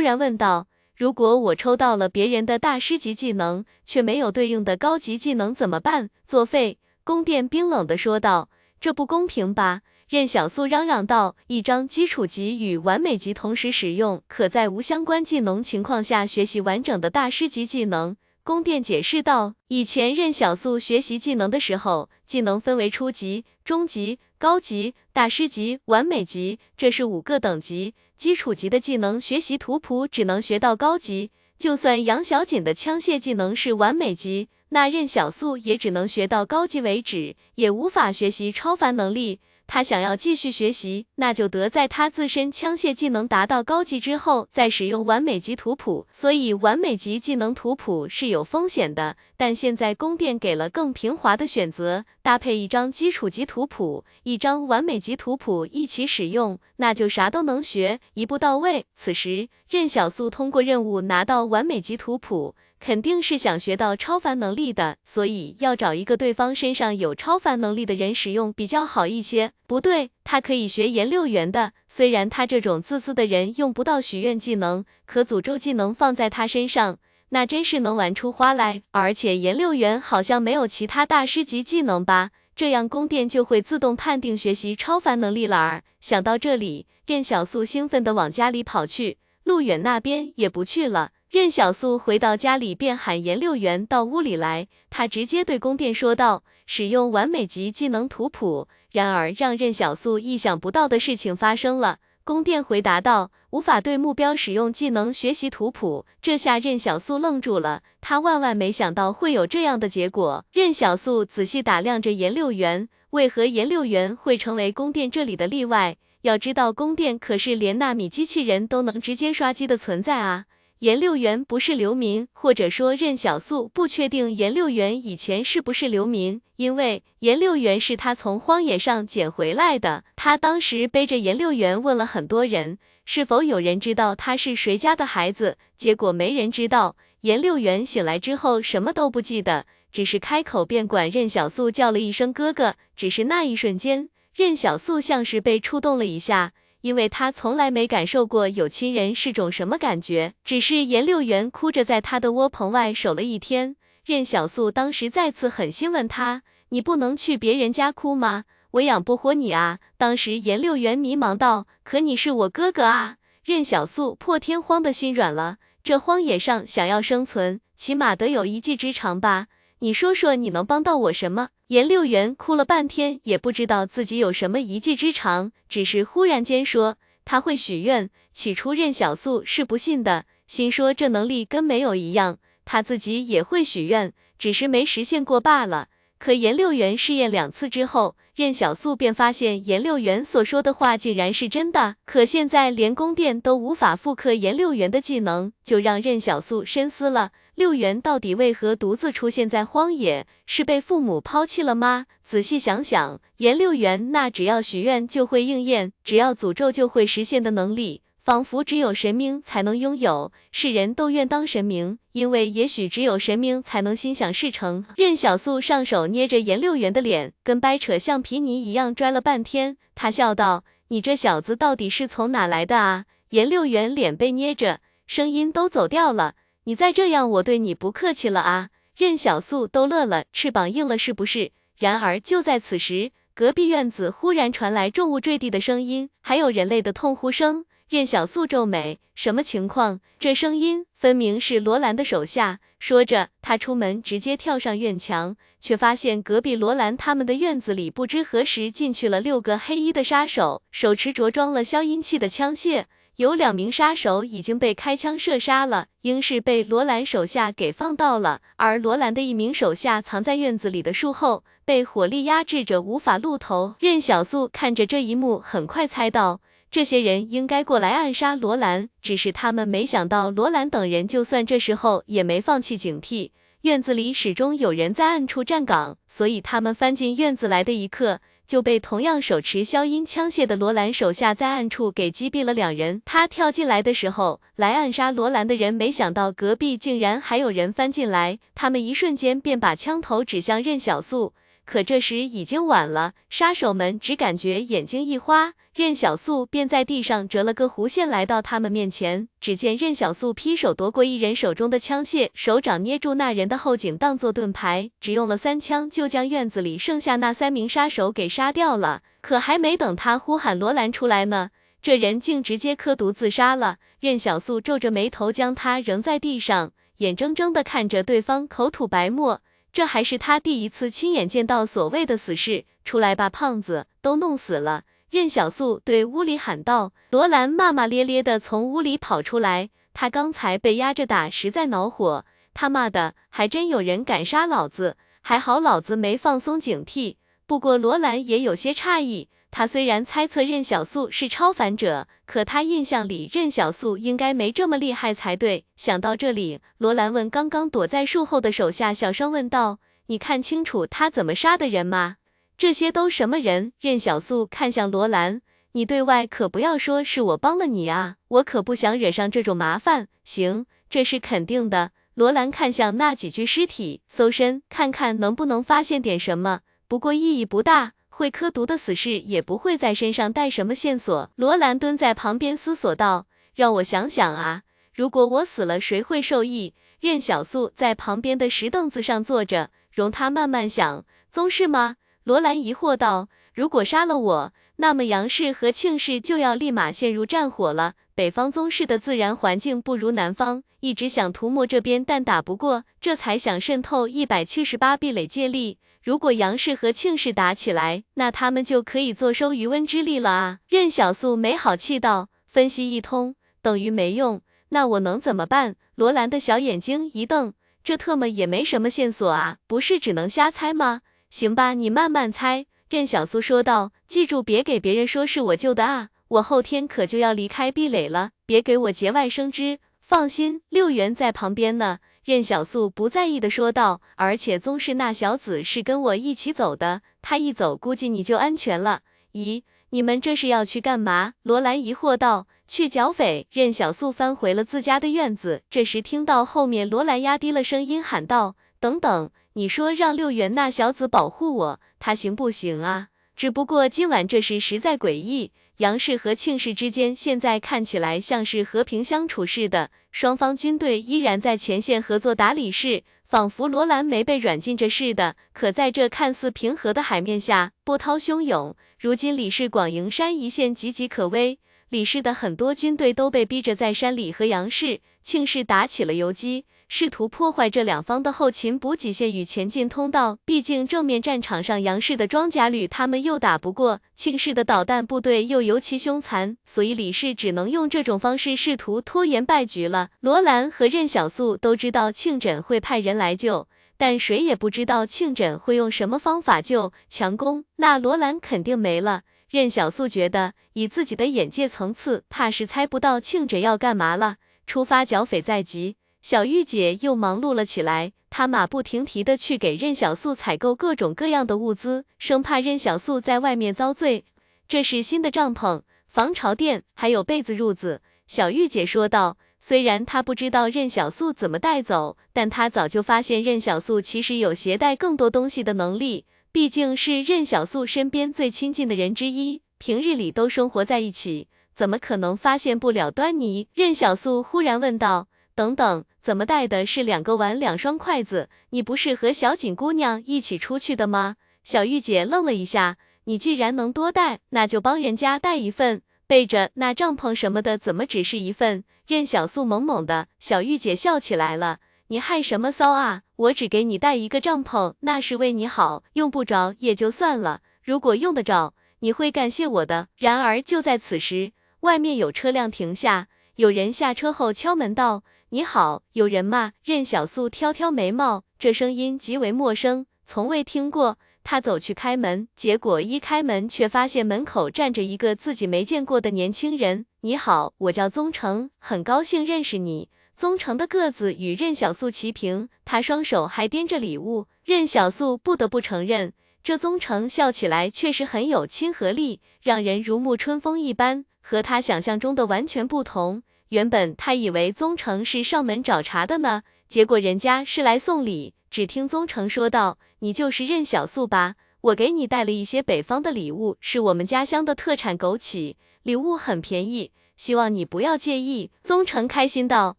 然问道：“如果我抽到了别人的大师级技能，却没有对应的高级技能怎么办？”作废。宫殿冰冷的说道：“这不公平吧？”任小素嚷嚷道：“一张基础级与完美级同时使用，可在无相关技能情况下学习完整的大师级技能。”宫殿解释道：“以前任小素学习技能的时候，技能分为初级、中级、高级、大师级、完美级，这是五个等级。基础级的技能学习图谱只能学到高级，就算杨小锦的枪械技能是完美级，那任小素也只能学到高级为止，也无法学习超凡能力。”他想要继续学习，那就得在他自身枪械技能达到高级之后，再使用完美级图谱。所以完美级技能图谱是有风险的。但现在宫殿给了更平滑的选择，搭配一张基础级图谱，一张完美级图谱一起使用，那就啥都能学，一步到位。此时，任小素通过任务拿到完美级图谱。肯定是想学到超凡能力的，所以要找一个对方身上有超凡能力的人使用比较好一些。不对，他可以学颜六元的，虽然他这种自私的人用不到许愿技能，可诅咒技能放在他身上，那真是能玩出花来。而且颜六元好像没有其他大师级技能吧？这样宫殿就会自动判定学习超凡能力了儿。想到这里，任小素兴奋地往家里跑去，路远那边也不去了。任小素回到家里，便喊颜六元到屋里来。他直接对宫殿说道：“使用完美级技能图谱。”然而，让任小素意想不到的事情发生了。宫殿回答道：“无法对目标使用技能学习图谱。”这下任小素愣住了，他万万没想到会有这样的结果。任小素仔细打量着颜六元，为何颜六元会成为宫殿这里的例外？要知道，宫殿可是连纳米机器人都能直接刷机的存在啊！颜六元不是流民，或者说任小素不确定颜六元以前是不是流民，因为颜六元是他从荒野上捡回来的。他当时背着颜六元问了很多人，是否有人知道他是谁家的孩子，结果没人知道。颜六元醒来之后什么都不记得，只是开口便管任小素叫了一声哥哥。只是那一瞬间，任小素像是被触动了一下。因为他从来没感受过有亲人是种什么感觉，只是颜六元哭着在他的窝棚外守了一天。任小素当时再次狠心问他：“你不能去别人家哭吗？我养不活你啊！”当时颜六元迷茫道：“可你是我哥哥啊！”任小素破天荒的心软了。这荒野上想要生存，起码得有一技之长吧？你说说，你能帮到我什么？颜六元哭了半天，也不知道自己有什么一技之长，只是忽然间说他会许愿。起初任小素是不信的，心说这能力跟没有一样，他自己也会许愿，只是没实现过罢了。可颜六元试验两次之后，任小素便发现颜六元所说的话竟然是真的。可现在连宫殿都无法复刻颜六元的技能，就让任小素深思了。六元到底为何独自出现在荒野？是被父母抛弃了吗？仔细想想，颜六元那只要许愿就会应验，只要诅咒就会实现的能力。仿佛只有神明才能拥有，世人都愿当神明，因为也许只有神明才能心想事成。任小素上手捏着颜六元的脸，跟掰扯橡皮泥一样拽了半天。他笑道：“你这小子到底是从哪来的啊？”颜六元脸被捏着，声音都走掉了。你再这样，我对你不客气了啊！任小素都乐了，翅膀硬了是不是？然而就在此时，隔壁院子忽然传来重物坠地的声音，还有人类的痛呼声。任小素皱眉，什么情况？这声音分明是罗兰的手下。说着，他出门直接跳上院墙，却发现隔壁罗兰他们的院子里不知何时进去了六个黑衣的杀手，手持着装了消音器的枪械。有两名杀手已经被开枪射杀了，应是被罗兰手下给放到了。而罗兰的一名手下藏在院子里的树后，被火力压制着，无法露头。任小素看着这一幕，很快猜到。这些人应该过来暗杀罗兰，只是他们没想到罗兰等人就算这时候也没放弃警惕。院子里始终有人在暗处站岗，所以他们翻进院子来的一刻，就被同样手持消音枪械的罗兰手下在暗处给击毙了两人。他跳进来的时候，来暗杀罗兰的人没想到隔壁竟然还有人翻进来，他们一瞬间便把枪头指向任小素。可这时已经晚了，杀手们只感觉眼睛一花，任小素便在地上折了个弧线，来到他们面前。只见任小素劈手夺过一人手中的枪械，手掌捏住那人的后颈当做盾牌，只用了三枪就将院子里剩下那三名杀手给杀掉了。可还没等他呼喊罗兰出来呢，这人竟直接磕毒自杀了。任小素皱着眉头将他扔在地上，眼睁睁的看着对方口吐白沫。这还是他第一次亲眼见到所谓的死士，出来吧，胖子，都弄死了！任小素对屋里喊道。罗兰骂骂咧咧的从屋里跑出来，他刚才被压着打，实在恼火。他妈的，还真有人敢杀老子，还好老子没放松警惕。不过罗兰也有些诧异。他虽然猜测任小素是超凡者，可他印象里任小素应该没这么厉害才对。想到这里，罗兰问刚刚躲在树后的手下，小声问道：“你看清楚他怎么杀的人吗？这些都什么人？”任小素看向罗兰：“你对外可不要说是我帮了你啊，我可不想惹上这种麻烦。”行，这是肯定的。罗兰看向那几具尸体，搜身看看能不能发现点什么，不过意义不大。会刻毒的死士也不会在身上带什么线索。罗兰蹲在旁边思索道：“让我想想啊，如果我死了，谁会受益？”任小素在旁边的石凳子上坐着，容他慢慢想。宗室吗？罗兰疑惑道：“如果杀了我，那么杨氏和庆氏就要立马陷入战火了。北方宗室的自然环境不如南方，一直想屠魔这边，但打不过，这才想渗透一百七十八壁垒借力。”如果杨氏和庆氏打起来，那他们就可以坐收渔翁之利了啊！任小素没好气道，分析一通等于没用，那我能怎么办？罗兰的小眼睛一瞪，这特么也没什么线索啊，不是只能瞎猜吗？行吧，你慢慢猜。任小素说道，记住别给别人说是我救的啊，我后天可就要离开壁垒了，别给我节外生枝。放心，六元在旁边呢。任小素不在意的说道，而且宗室那小子是跟我一起走的，他一走，估计你就安全了。咦，你们这是要去干嘛？罗兰疑惑道。去剿匪。任小素翻回了自家的院子，这时听到后面罗兰压低了声音喊道：“等等，你说让六元那小子保护我，他行不行啊？只不过今晚这事实在诡异。”杨氏和庆氏之间现在看起来像是和平相处似的，双方军队依然在前线合作打李氏，仿佛罗兰没被软禁着似的。可在这看似平和的海面下，波涛汹涌。如今李氏广营山一线岌岌可危，李氏的很多军队都被逼着在山里和杨氏、庆氏打起了游击。试图破坏这两方的后勤补给线与前进通道，毕竟正面战场上杨氏的装甲旅他们又打不过，庆氏的导弹部队又尤其凶残，所以李氏只能用这种方式试图拖延败局了。罗兰和任小素都知道庆枕会派人来救，但谁也不知道庆枕会用什么方法救强攻，那罗兰肯定没了。任小素觉得以自己的眼界层次，怕是猜不到庆枕要干嘛了。出发剿匪在即。小玉姐又忙碌了起来，她马不停蹄地去给任小素采购各种各样的物资，生怕任小素在外面遭罪。这是新的帐篷、防潮垫，还有被子、褥子。小玉姐说道。虽然她不知道任小素怎么带走，但她早就发现任小素其实有携带更多东西的能力，毕竟是任小素身边最亲近的人之一，平日里都生活在一起，怎么可能发现不了端倪？任小素忽然问道：“等等，怎么带的是两个碗、两双筷子？你不是和小锦姑娘一起出去的吗？”小玉姐愣了一下：“你既然能多带，那就帮人家带一份。”背着那帐篷什么的，怎么只是一份？任小素懵懵的，小玉姐笑起来了，你害什么臊啊？我只给你带一个帐篷，那是为你好，用不着也就算了，如果用得着，你会感谢我的。然而就在此时，外面有车辆停下，有人下车后敲门道：“你好，有人吗？”任小素挑挑眉毛，这声音极为陌生，从未听过。他走去开门，结果一开门，却发现门口站着一个自己没见过的年轻人。你好，我叫宗成，很高兴认识你。宗成的个子与任小素齐平，他双手还掂着礼物。任小素不得不承认，这宗成笑起来确实很有亲和力，让人如沐春风一般，和他想象中的完全不同。原本他以为宗成是上门找茬的呢，结果人家是来送礼。只听宗成说道：“你就是任小素吧？我给你带了一些北方的礼物，是我们家乡的特产枸杞，礼物很便宜，希望你不要介意。”宗成开心道：“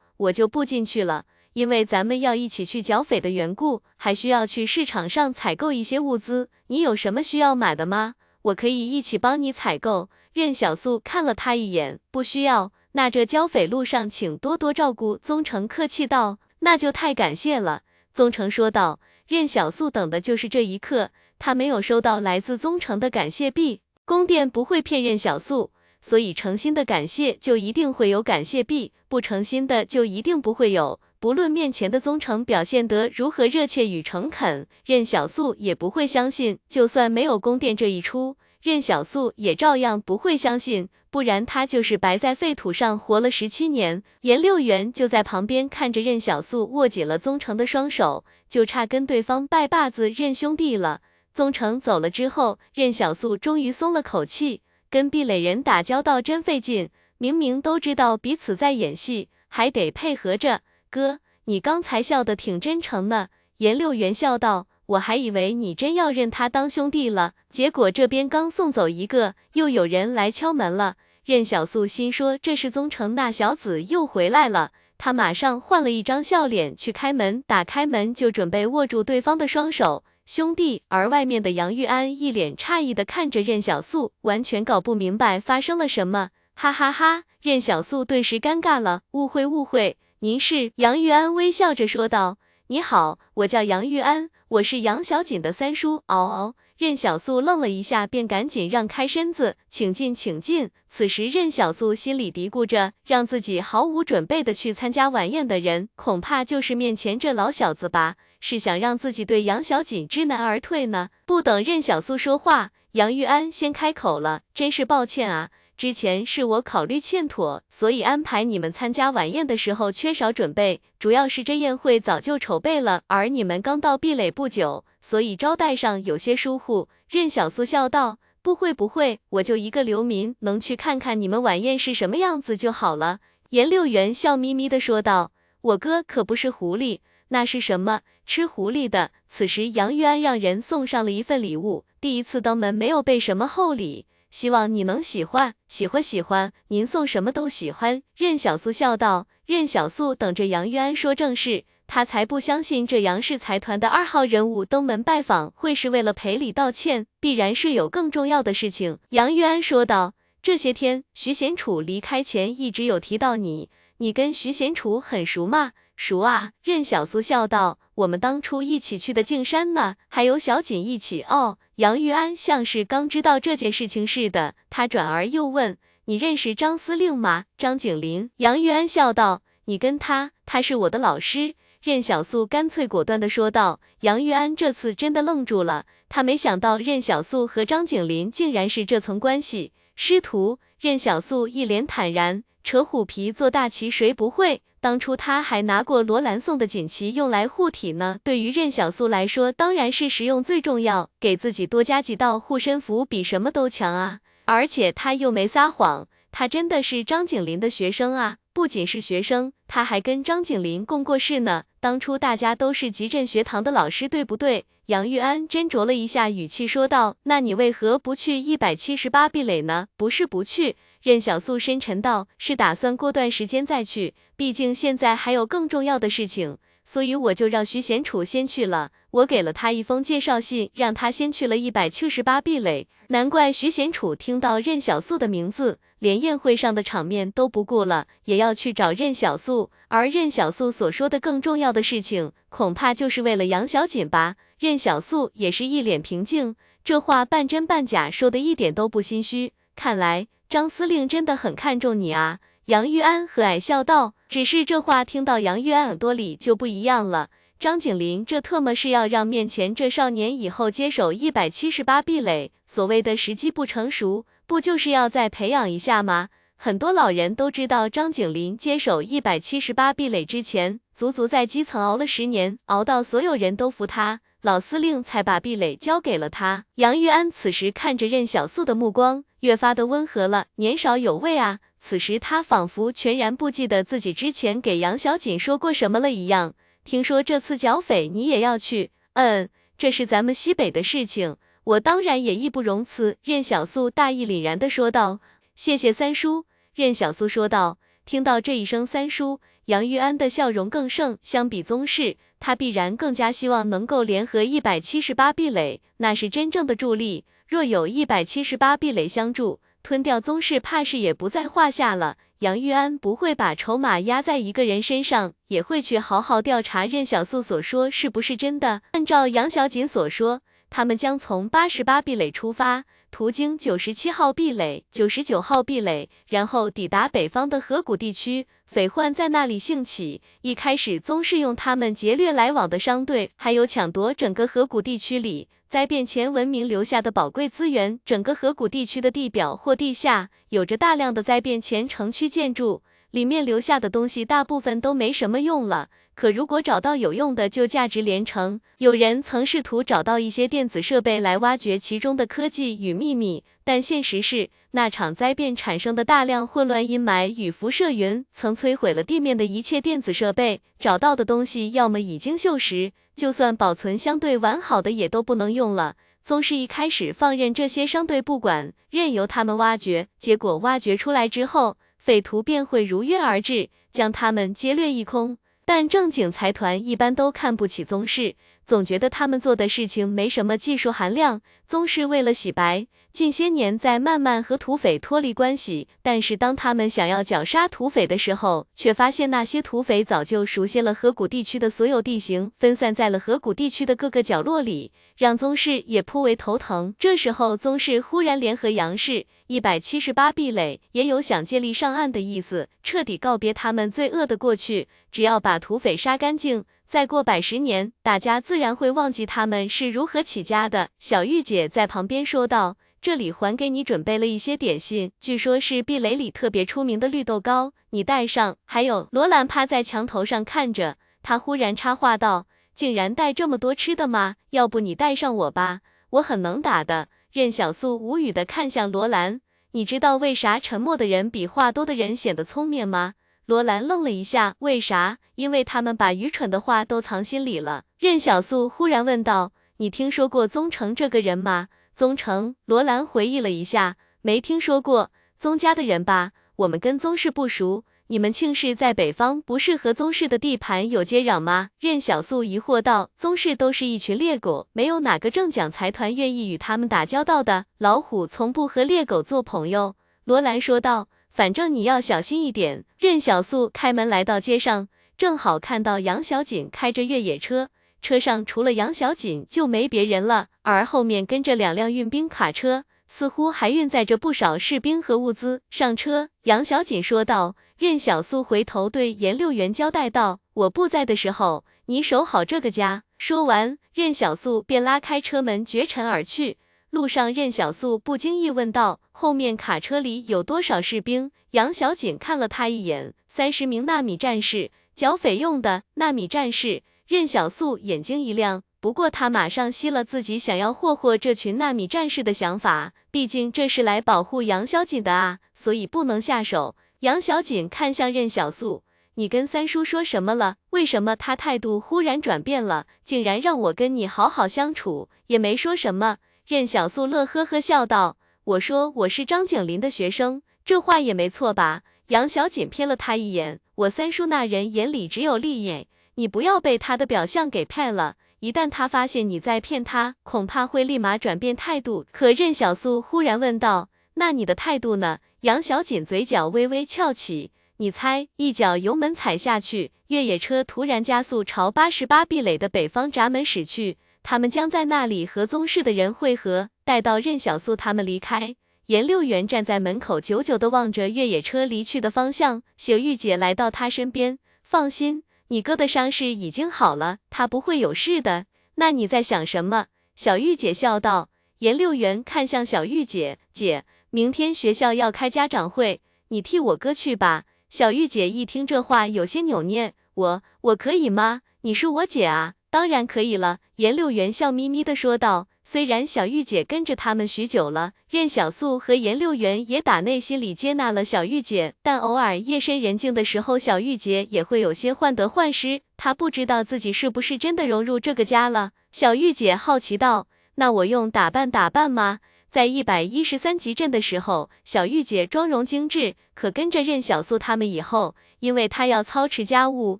我就不进去了，因为咱们要一起去剿匪的缘故，还需要去市场上采购一些物资。你有什么需要买的吗？我可以一起帮你采购。”任小素看了他一眼，不需要。那这剿匪路上，请多多照顾。宗成客气道：“那就太感谢了。”宗成说道：“任小素等的就是这一刻，他没有收到来自宗成的感谢币。宫殿不会骗任小素，所以诚心的感谢就一定会有感谢币，不诚心的就一定不会有。不论面前的宗成表现得如何热切与诚恳，任小素也不会相信。就算没有宫殿这一出。”任小素也照样不会相信，不然他就是白在废土上活了十七年。颜六元就在旁边看着任小素握紧了宗成的双手，就差跟对方拜把子认兄弟了。宗成走了之后，任小素终于松了口气。跟壁垒人打交道真费劲，明明都知道彼此在演戏，还得配合着。哥，你刚才笑得挺真诚呢。颜六元笑道。我还以为你真要认他当兄弟了，结果这边刚送走一个，又有人来敲门了。任小素心说这是宗成那小子又回来了，他马上换了一张笑脸去开门，打开门就准备握住对方的双手，兄弟。而外面的杨玉安一脸诧异的看着任小素，完全搞不明白发生了什么，哈哈哈！任小素顿时尴尬了，误会误会，您是？杨玉安微笑着说道。你好，我叫杨玉安，我是杨小锦的三叔。嗷嗷，任小素愣了一下，便赶紧让开身子，请进，请进。此时任小素心里嘀咕着，让自己毫无准备的去参加晚宴的人，恐怕就是面前这老小子吧？是想让自己对杨小锦知难而退呢？不等任小素说话，杨玉安先开口了，真是抱歉啊。之前是我考虑欠妥，所以安排你们参加晚宴的时候缺少准备。主要是这宴会早就筹备了，而你们刚到壁垒不久，所以招待上有些疏忽。任小苏笑道：“不会不会，我就一个流民，能去看看你们晚宴是什么样子就好了。”颜六元笑眯眯地说道：“我哥可不是狐狸，那是什么？吃狐狸的。”此时杨玉安让人送上了一份礼物，第一次登门没有备什么厚礼。希望你能喜欢，喜欢喜欢，您送什么都喜欢。任小素笑道。任小素等着杨玉安说正事，他才不相信这杨氏财团的二号人物登门拜访会是为了赔礼道歉，必然是有更重要的事情。杨玉安说道。这些天徐贤楚离开前一直有提到你，你跟徐贤楚很熟吗？熟啊。任小苏笑道。我们当初一起去的径山呢，还有小锦一起哦。杨玉安像是刚知道这件事情似的，他转而又问：“你认识张司令吗？”张景林。杨玉安笑道：“你跟他，他是我的老师。”任小素干脆果断的说道。杨玉安这次真的愣住了，他没想到任小素和张景林竟然是这层关系。师徒。任小素一脸坦然：“扯虎皮做大旗，谁不会？”当初他还拿过罗兰送的锦旗用来护体呢。对于任小素来说，当然是实用最重要，给自己多加几道护身符比什么都强啊！而且他又没撒谎，他真的是张景林的学生啊！不仅是学生，他还跟张景林共过事呢。当初大家都是集镇学堂的老师，对不对？杨玉安斟酌了一下语气，说道：“那你为何不去一百七十八壁垒呢？不是不去。”任小素深沉道：“是打算过段时间再去，毕竟现在还有更重要的事情，所以我就让徐贤楚先去了。我给了他一封介绍信，让他先去了一百七十八壁垒。难怪徐贤楚听到任小素的名字，连宴会上的场面都不顾了，也要去找任小素。而任小素所说的更重要的事情，恐怕就是为了杨小锦吧？任小素也是一脸平静，这话半真半假，说的一点都不心虚。看来。”张司令真的很看重你啊！杨玉安和蔼笑道。只是这话听到杨玉安耳朵里就不一样了。张景林这特么是要让面前这少年以后接手一百七十八壁垒？所谓的时机不成熟，不就是要再培养一下吗？很多老人都知道，张景林接手一百七十八壁垒之前，足足在基层熬了十年，熬到所有人都服他。老司令才把壁垒交给了他。杨玉安此时看着任小素的目光越发的温和了，年少有为啊。此时他仿佛全然不记得自己之前给杨小锦说过什么了一样。听说这次剿匪你也要去？嗯，这是咱们西北的事情，我当然也义不容辞。任小素大义凛然的说道。谢谢三叔。任小素说道。听到这一声三叔，杨玉安的笑容更盛。相比宗室。他必然更加希望能够联合一百七十八壁垒，那是真正的助力。若有一百七十八壁垒相助，吞掉宗室怕是也不在话下了。杨玉安不会把筹码压在一个人身上，也会去好好调查任小素所说是不是真的。按照杨小锦所说，他们将从八十八壁垒出发。途经九十七号壁垒、九十九号壁垒，然后抵达北方的河谷地区，匪患在那里兴起。一开始，宗室用他们劫掠来往的商队，还有抢夺整个河谷地区里灾变前文明留下的宝贵资源。整个河谷地区的地表或地下，有着大量的灾变前城区建筑，里面留下的东西大部分都没什么用了。可如果找到有用的，就价值连城。有人曾试图找到一些电子设备来挖掘其中的科技与秘密，但现实是，那场灾变产生的大量混乱阴霾与辐射云，曾摧毁了地面的一切电子设备。找到的东西要么已经锈蚀，就算保存相对完好的，也都不能用了。宗师一开始放任这些商队不管，任由他们挖掘，结果挖掘出来之后，匪徒便会如约而至，将他们劫掠一空。但正经财团一般都看不起宗室，总觉得他们做的事情没什么技术含量。宗室为了洗白。近些年在慢慢和土匪脱离关系，但是当他们想要绞杀土匪的时候，却发现那些土匪早就熟悉了河谷地区的所有地形，分散在了河谷地区的各个角落里，让宗室也颇为头疼。这时候，宗室忽然联合杨氏一百七十八壁垒，也有想借力上岸的意思，彻底告别他们罪恶的过去。只要把土匪杀干净，再过百十年，大家自然会忘记他们是如何起家的。小玉姐在旁边说道。这里还给你准备了一些点心，据说是壁垒里特别出名的绿豆糕，你带上。还有罗兰趴在墙头上看着，他忽然插话道：“竟然带这么多吃的吗？要不你带上我吧，我很能打的。”任小素无语的看向罗兰，你知道为啥沉默的人比话多的人显得聪明吗？罗兰愣了一下，为啥？因为他们把愚蠢的话都藏心里了。任小素忽然问道：“你听说过宗成这个人吗？”宗成，罗兰回忆了一下，没听说过宗家的人吧？我们跟宗室不熟。你们庆氏在北方，不是和宗室的地盘有接壤吗？任小素疑惑道。宗室都是一群猎狗，没有哪个正讲财团愿意与他们打交道的。老虎从不和猎狗做朋友。罗兰说道。反正你要小心一点。任小素开门来到街上，正好看到杨小锦开着越野车。车上除了杨小锦就没别人了，而后面跟着两辆运兵卡车，似乎还运载着不少士兵和物资。上车，杨小锦说道。任小素回头对严六元交代道：“我不在的时候，你守好这个家。”说完，任小素便拉开车门绝尘而去。路上，任小素不经意问道：“后面卡车里有多少士兵？”杨小锦看了他一眼：“三十名纳米战士，剿匪用的纳米战士。”任小素眼睛一亮，不过他马上熄了自己想要霍霍这群纳米战士的想法，毕竟这是来保护杨小锦的啊，所以不能下手。杨小锦看向任小素，你跟三叔说什么了？为什么他态度忽然转变了，竟然让我跟你好好相处？也没说什么。任小素乐呵呵笑道，我说我是张景林的学生，这话也没错吧？杨小锦瞥了他一眼，我三叔那人眼里只有利益，你不要被他的表象给骗了。一旦他发现你在骗他，恐怕会立马转变态度。可任小素忽然问道：“那你的态度呢？”杨小锦嘴角微微翘起，你猜？一脚油门踩下去，越野车突然加速朝八十八壁垒的北方闸门驶去，他们将在那里和宗室的人会合。待到任小素他们离开，颜六元站在门口，久久地望着越野车离去的方向。小玉姐来到他身边，放心。你哥的伤势已经好了，他不会有事的。那你在想什么？小玉姐笑道。颜六元看向小玉姐，姐，明天学校要开家长会，你替我哥去吧。小玉姐一听这话，有些扭捏，我我可以吗？你是我姐啊，当然可以了。颜六元笑眯眯的说道。虽然小玉姐跟着他们许久了，任小素和颜六元也打内心里接纳了小玉姐，但偶尔夜深人静的时候，小玉姐也会有些患得患失。她不知道自己是不是真的融入这个家了。小玉姐好奇道：“那我用打扮打扮吗？”在一百一十三集镇的时候，小玉姐妆容精致，可跟着任小素他们以后，因为她要操持家务，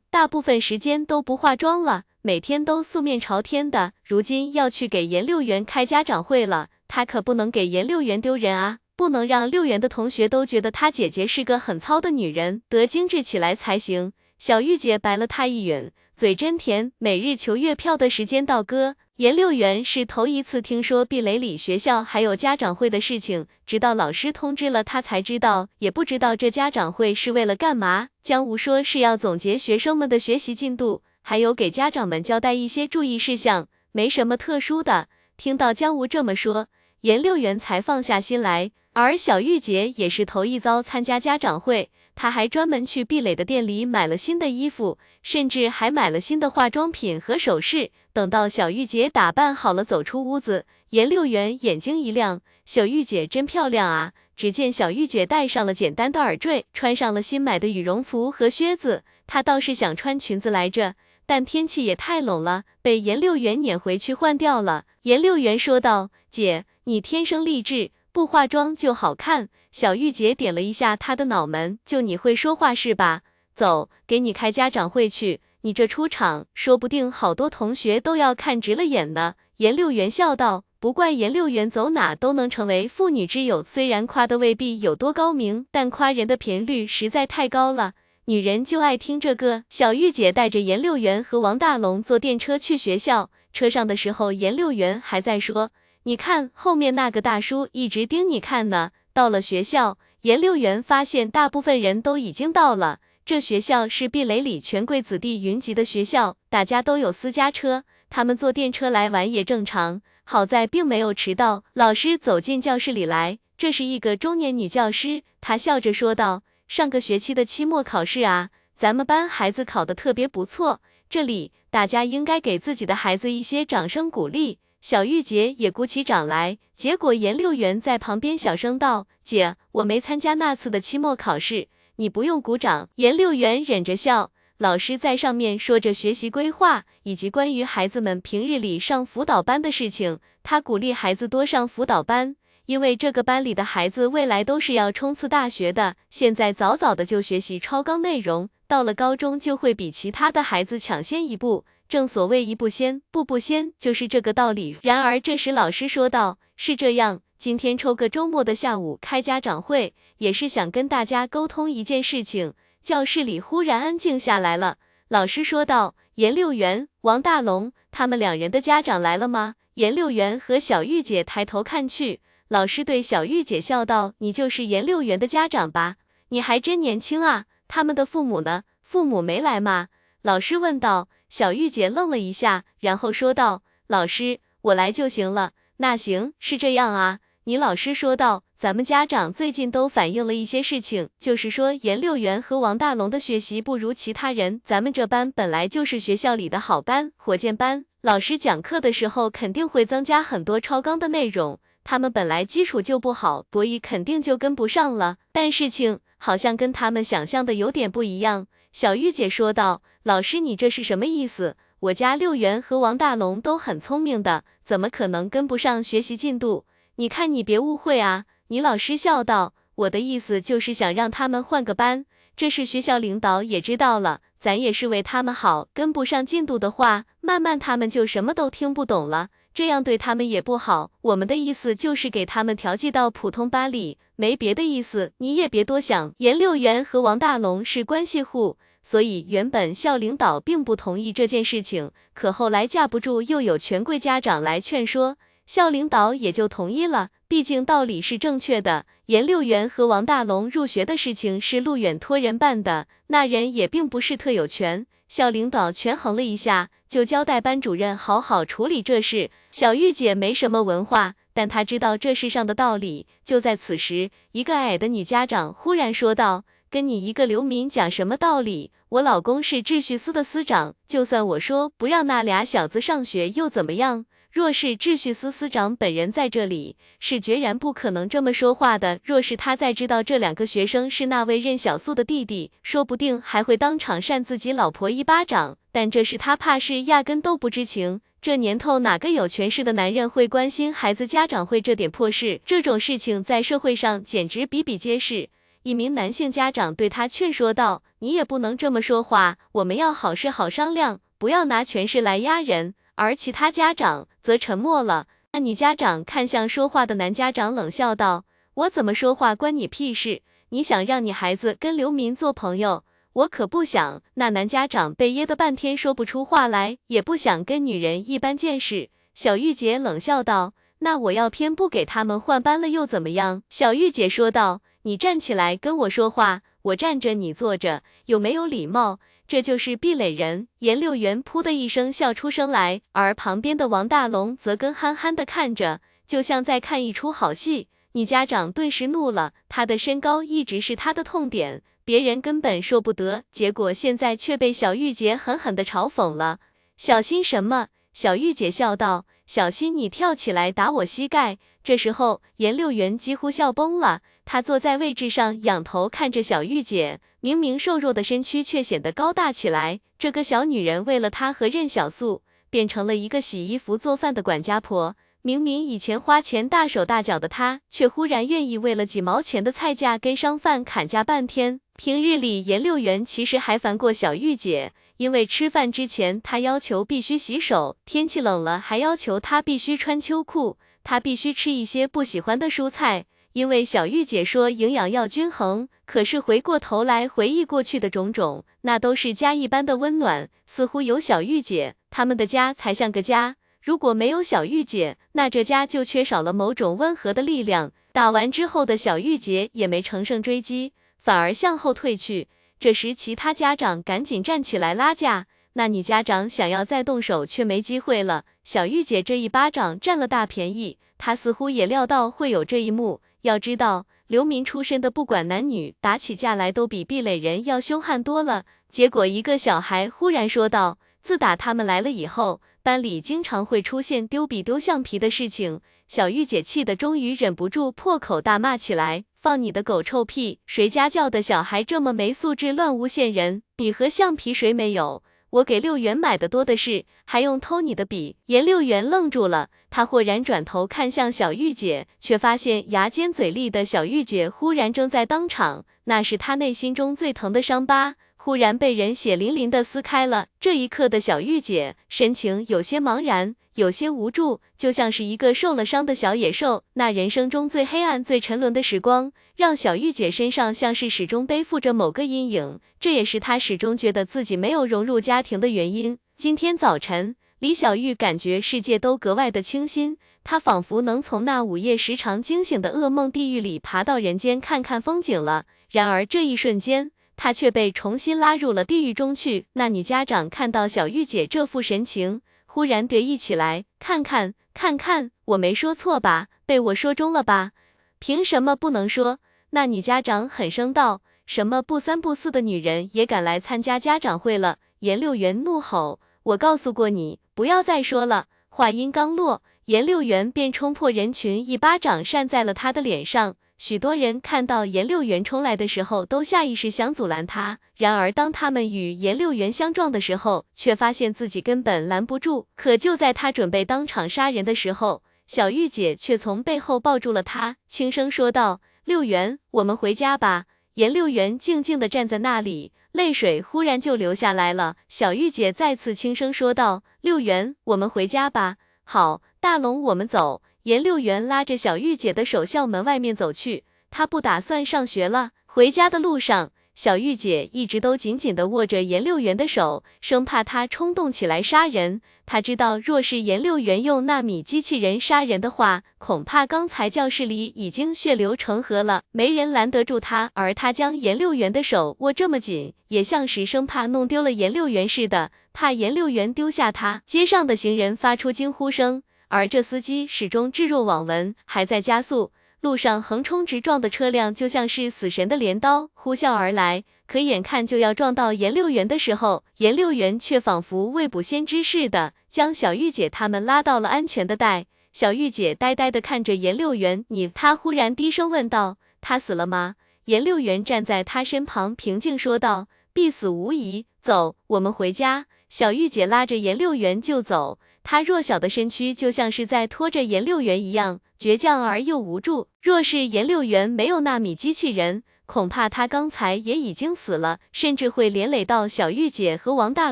大部分时间都不化妆了。每天都素面朝天的，如今要去给颜六元开家长会了，他可不能给颜六元丢人啊，不能让六元的同学都觉得他姐姐是个很糙的女人，得精致起来才行。小玉姐白了他一眼，嘴真甜。每日求月票的时间到哥，颜六元是头一次听说避雷里学校还有家长会的事情，直到老师通知了他才知道，也不知道这家长会是为了干嘛。江无说是要总结学生们的学习进度。还有给家长们交代一些注意事项，没什么特殊的。听到江无这么说，颜六元才放下心来。而小玉姐也是头一遭参加家长会，她还专门去壁垒的店里买了新的衣服，甚至还买了新的化妆品和首饰。等到小玉姐打扮好了走出屋子，颜六元眼睛一亮，小玉姐真漂亮啊！只见小玉姐戴上了简单的耳坠，穿上了新买的羽绒服和靴子。她倒是想穿裙子来着。但天气也太冷了，被颜六元撵回去换掉了。颜六元说道：“姐，你天生丽质，不化妆就好看。”小玉姐点了一下他的脑门：“就你会说话是吧？走，给你开家长会去。你这出场，说不定好多同学都要看直了眼呢。”颜六元笑道：“不怪颜六元走哪都能成为妇女之友，虽然夸的未必有多高明，但夸人的频率实在太高了。”女人就爱听这个。小玉姐带着颜六元和王大龙坐电车去学校，车上的时候，颜六元还在说：“你看后面那个大叔一直盯你看呢。”到了学校，颜六元发现大部分人都已经到了。这学校是碧雷里权贵子弟云集的学校，大家都有私家车，他们坐电车来玩也正常。好在并没有迟到。老师走进教室里来，这是一个中年女教师，她笑着说道。上个学期的期末考试啊，咱们班孩子考得特别不错，这里大家应该给自己的孩子一些掌声鼓励。小玉姐也鼓起掌来，结果颜六元在旁边小声道：“姐，我没参加那次的期末考试，你不用鼓掌。”颜六元忍着笑，老师在上面说着学习规划以及关于孩子们平日里上辅导班的事情，他鼓励孩子多上辅导班。因为这个班里的孩子未来都是要冲刺大学的，现在早早的就学习超纲内容，到了高中就会比其他的孩子抢先一步。正所谓一步先，步步先，就是这个道理。然而这时老师说道：“是这样，今天抽个周末的下午开家长会，也是想跟大家沟通一件事情。”教室里忽然安静下来了。老师说道：“颜六元、王大龙他们两人的家长来了吗？”颜六元和小玉姐抬头看去。老师对小玉姐笑道：“你就是颜六元的家长吧？你还真年轻啊！他们的父母呢？父母没来吗？”老师问道。小玉姐愣了一下，然后说道：“老师，我来就行了。”那行，是这样啊。你老师说道：“咱们家长最近都反映了一些事情，就是说颜六元和王大龙的学习不如其他人。咱们这班本来就是学校里的好班，火箭班。”老师讲课的时候肯定会增加很多超纲的内容，他们本来基础就不好，所以肯定就跟不上了。但事情好像跟他们想象的有点不一样。小玉姐说道：“老师，你这是什么意思？我家六元和王大龙都很聪明的，怎么可能跟不上学习进度？你看你别误会啊。”倪老师笑道：“我的意思就是想让他们换个班，这是学校领导也知道了。”咱也是为他们好，跟不上进度的话，慢慢他们就什么都听不懂了，这样对他们也不好。我们的意思就是给他们调剂到普通班里，没别的意思，你也别多想。严六元和王大龙是关系户，所以原本校领导并不同意这件事情，可后来架不住又有权贵家长来劝说。校领导也就同意了，毕竟道理是正确的。严六元和王大龙入学的事情是陆远托人办的，那人也并不是特有权。校领导权衡了一下，就交代班主任好好处理这事。小玉姐没什么文化，但她知道这世上的道理。就在此时，一个矮的女家长忽然说道：“跟你一个流民讲什么道理？我老公是秩序司的司长，就算我说不让那俩小子上学又怎么样？”若是秩序司司长本人在这里，是决然不可能这么说话的。若是他再知道这两个学生是那位任小素的弟弟，说不定还会当场扇自己老婆一巴掌。但这事他怕是压根都不知情。这年头哪个有权势的男人会关心孩子家长会这点破事？这种事情在社会上简直比比皆是。一名男性家长对他劝说道：“你也不能这么说话，我们要好事好商量，不要拿权势来压人。”而其他家长则沉默了。那女家长看向说话的男家长，冷笑道：“我怎么说话关你屁事？你想让你孩子跟刘民做朋友，我可不想。”那男家长被噎得半天说不出话来，也不想跟女人一般见识。小玉姐冷笑道：“那我要偏不给他们换班了又怎么样？”小玉姐说道：“你站起来跟我说话，我站着你坐着，有没有礼貌？”这就是壁垒人，严六元噗的一声笑出声来，而旁边的王大龙则跟憨憨的看着，就像在看一出好戏。你家长顿时怒了，他的身高一直是他的痛点，别人根本说不得，结果现在却被小玉姐狠狠的嘲讽了。小心什么？小玉姐笑道：“小心你跳起来打我膝盖。”这时候，严六元几乎笑崩了。他坐在位置上，仰头看着小玉姐，明明瘦弱的身躯却显得高大起来。这个小女人为了他和任小素，变成了一个洗衣服、做饭的管家婆。明明以前花钱大手大脚的她，却忽然愿意为了几毛钱的菜价跟商贩砍价半天。平日里，严六元其实还烦过小玉姐，因为吃饭之前，她要求必须洗手，天气冷了还要求她必须穿秋裤，她必须吃一些不喜欢的蔬菜。因为小玉姐说营养要均衡，可是回过头来回忆过去的种种，那都是家一般的温暖。似乎有小玉姐，他们的家才像个家；如果没有小玉姐，那这家就缺少了某种温和的力量。打完之后的小玉姐也没乘胜追击，反而向后退去。这时，其他家长赶紧站起来拉架，那女家长想要再动手，却没机会了。小玉姐这一巴掌占了大便宜，她似乎也料到会有这一幕。要知道，流民出身的，不管男女，打起架来都比壁垒人要凶悍多了。结果，一个小孩忽然说道：“自打他们来了以后，班里经常会出现丢笔丢橡皮的事情。”小玉姐气得终于忍不住破口大骂起来：“放你的狗臭屁！谁家教的小孩这么没素质，乱诬陷人？笔和橡皮谁没有？”我给六元买的多的是，还用偷你的笔？颜六元愣住了，他豁然转头看向小玉姐，却发现牙尖嘴利的小玉姐忽然正在当场，那是他内心中最疼的伤疤，忽然被人血淋淋的撕开了。这一刻的小玉姐神情有些茫然。有些无助，就像是一个受了伤的小野兽。那人生中最黑暗、最沉沦的时光，让小玉姐身上像是始终背负着某个阴影，这也是她始终觉得自己没有融入家庭的原因。今天早晨，李小玉感觉世界都格外的清新，她仿佛能从那午夜时常惊醒的噩梦地狱里爬到人间看看风景了。然而这一瞬间，她却被重新拉入了地狱中去。那女家长看到小玉姐这副神情。忽然得意起来，看看看看，我没说错吧？被我说中了吧？凭什么不能说？那女家长狠声道：“什么不三不四的女人也敢来参加家长会了？”严六元怒吼：“我告诉过你。”不要再说了。话音刚落，颜六元便冲破人群，一巴掌扇在了他的脸上。许多人看到颜六元冲来的时候，都下意识想阻拦他。然而，当他们与颜六元相撞的时候，却发现自己根本拦不住。可就在他准备当场杀人的时候，小玉姐却从背后抱住了他，轻声说道：“六元，我们回家吧。”颜六元静静地站在那里，泪水忽然就流下来了。小玉姐再次轻声说道：“六元，我们回家吧。”好，大龙，我们走。颜六元拉着小玉姐的手向门外面走去，他不打算上学了。回家的路上，小玉姐一直都紧紧地握着颜六元的手，生怕他冲动起来杀人。他知道，若是颜六元用纳米机器人杀人的话，恐怕刚才教室里已经血流成河了，没人拦得住他。而他将颜六元的手握这么紧，也像是生怕弄丢了颜六元似的，怕颜六元丢下他。街上的行人发出惊呼声。而这司机始终置若罔闻，还在加速。路上横冲直撞的车辆就像是死神的镰刀呼啸而来，可眼看就要撞到颜六元的时候，颜六元却仿佛未卜先知似的，将小玉姐他们拉到了安全的带。小玉姐呆呆地看着颜六元，你他忽然低声问道：“他死了吗？”颜六元站在他身旁，平静说道：“必死无疑。走，我们回家。”小玉姐拉着颜六元就走。他弱小的身躯就像是在拖着颜六元一样，倔强而又无助。若是颜六元没有纳米机器人，恐怕他刚才也已经死了，甚至会连累到小玉姐和王大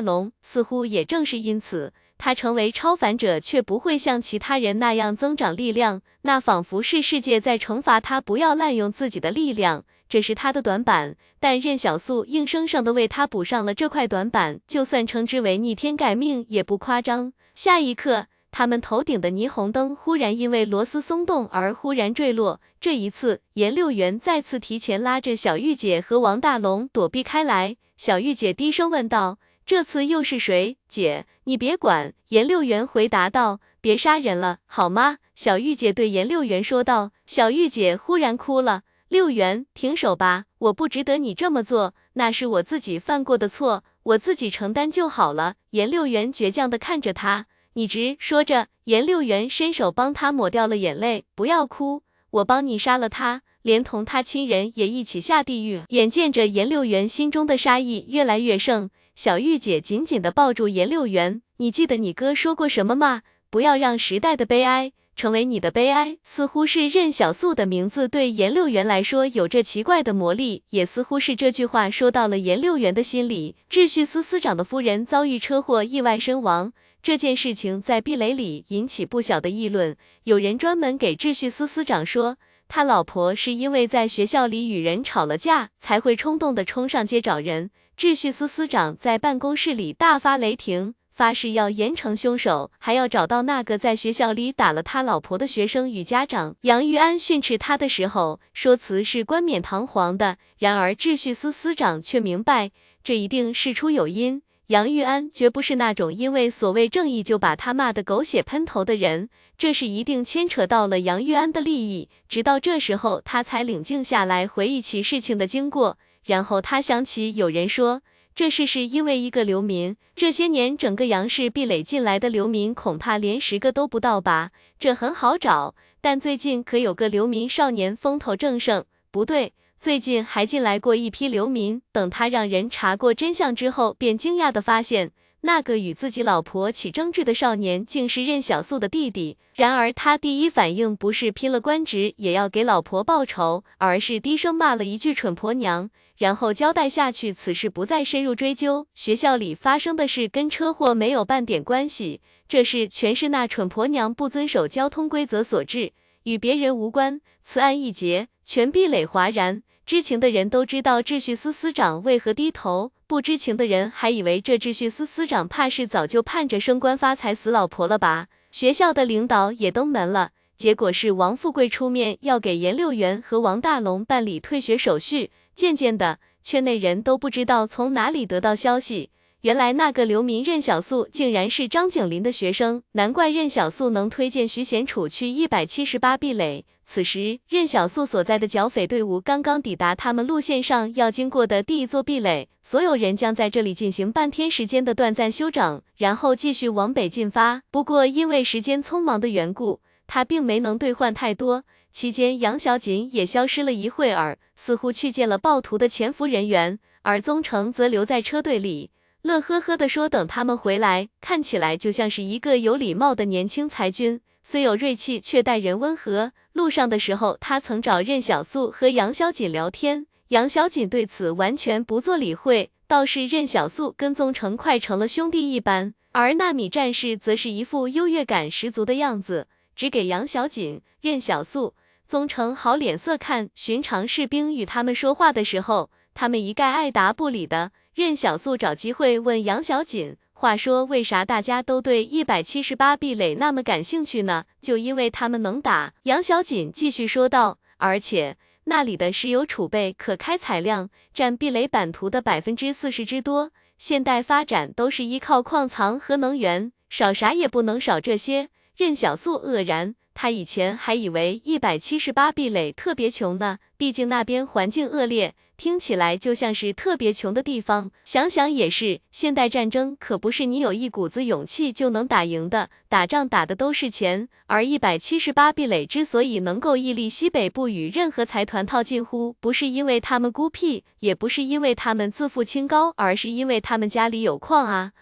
龙。似乎也正是因此，他成为超凡者却不会像其他人那样增长力量，那仿佛是世界在惩罚他不要滥用自己的力量，这是他的短板。但任小素硬生生的为他补上了这块短板，就算称之为逆天改命也不夸张。下一刻，他们头顶的霓虹灯忽然因为螺丝松动而忽然坠落。这一次，颜六元再次提前拉着小玉姐和王大龙躲避开来。小玉姐低声问道：“这次又是谁？”姐，你别管。颜六元回答道：“别杀人了，好吗？”小玉姐对颜六元说道。小玉姐忽然哭了：“六元，停手吧，我不值得你这么做，那是我自己犯过的错。”我自己承担就好了。颜六元倔强地看着他，你直说着。颜六元伸手帮他抹掉了眼泪，不要哭，我帮你杀了他，连同他亲人也一起下地狱。眼见着颜六元心中的杀意越来越盛，小玉姐紧紧地抱住颜六元，你记得你哥说过什么吗？不要让时代的悲哀。成为你的悲哀，似乎是任小素的名字对颜六元来说有着奇怪的魔力，也似乎是这句话说到了颜六元的心里。秩序司司长的夫人遭遇车祸意外身亡，这件事情在壁垒里引起不小的议论。有人专门给秩序司司长说，他老婆是因为在学校里与人吵了架，才会冲动的冲上街找人。秩序司司长在办公室里大发雷霆。发誓要严惩凶手，还要找到那个在学校里打了他老婆的学生与家长。杨玉安训斥他的时候，说辞是冠冕堂皇的。然而秩序司司长却明白，这一定事出有因。杨玉安绝不是那种因为所谓正义就把他骂得狗血喷头的人，这是一定牵扯到了杨玉安的利益。直到这时候，他才冷静下来，回忆起事情的经过。然后他想起有人说。这事是因为一个流民，这些年整个杨氏壁垒进来的流民恐怕连十个都不到吧？这很好找，但最近可有个流民少年风头正盛。不对，最近还进来过一批流民。等他让人查过真相之后，便惊讶的发现，那个与自己老婆起争执的少年，竟是任小素的弟弟。然而他第一反应不是拼了官职也要给老婆报仇，而是低声骂了一句蠢婆娘。然后交代下去，此事不再深入追究。学校里发生的事跟车祸没有半点关系，这事全是那蠢婆娘不遵守交通规则所致，与别人无关。此案一结，全壁垒哗然。知情的人都知道秩序司司长为何低头，不知情的人还以为这秩序司司长怕是早就盼着升官发财死老婆了吧？学校的领导也登门了，结果是王富贵出面要给严六元和王大龙办理退学手续。渐渐的，圈内人都不知道从哪里得到消息，原来那个流民任小素竟然是张景林的学生，难怪任小素能推荐徐贤楚去一百七十八壁垒。此时，任小素所在的剿匪队伍刚刚抵达他们路线上要经过的第一座壁垒，所有人将在这里进行半天时间的短暂休整，然后继续往北进发。不过，因为时间匆忙的缘故，他并没能兑换太多。期间，杨小锦也消失了一会儿，似乎去见了暴徒的潜伏人员，而宗成则留在车队里，乐呵呵地说等他们回来。看起来就像是一个有礼貌的年轻才俊。虽有锐气，却待人温和。路上的时候，他曾找任小素和杨小锦聊天，杨小锦对此完全不做理会，倒是任小素跟宗成快成了兄弟一般。而纳米战士则是一副优越感十足的样子，只给杨小锦、任小素、宗成好脸色看。寻常士兵与他们说话的时候，他们一概爱答不理的。任小素找机会问杨小锦。话说，为啥大家都对一百七十八壁垒那么感兴趣呢？就因为他们能打。杨小锦继续说道，而且那里的石油储备可开采量占壁垒版图的百分之四十之多，现代发展都是依靠矿藏和能源，少啥也不能少这些。任小素愕然，他以前还以为一百七十八壁垒特别穷呢，毕竟那边环境恶劣。听起来就像是特别穷的地方，想想也是。现代战争可不是你有一股子勇气就能打赢的，打仗打的都是钱。而一百七十八壁垒之所以能够屹立西北部，与任何财团套近乎，不是因为他们孤僻，也不是因为他们自负清高，而是因为他们家里有矿啊。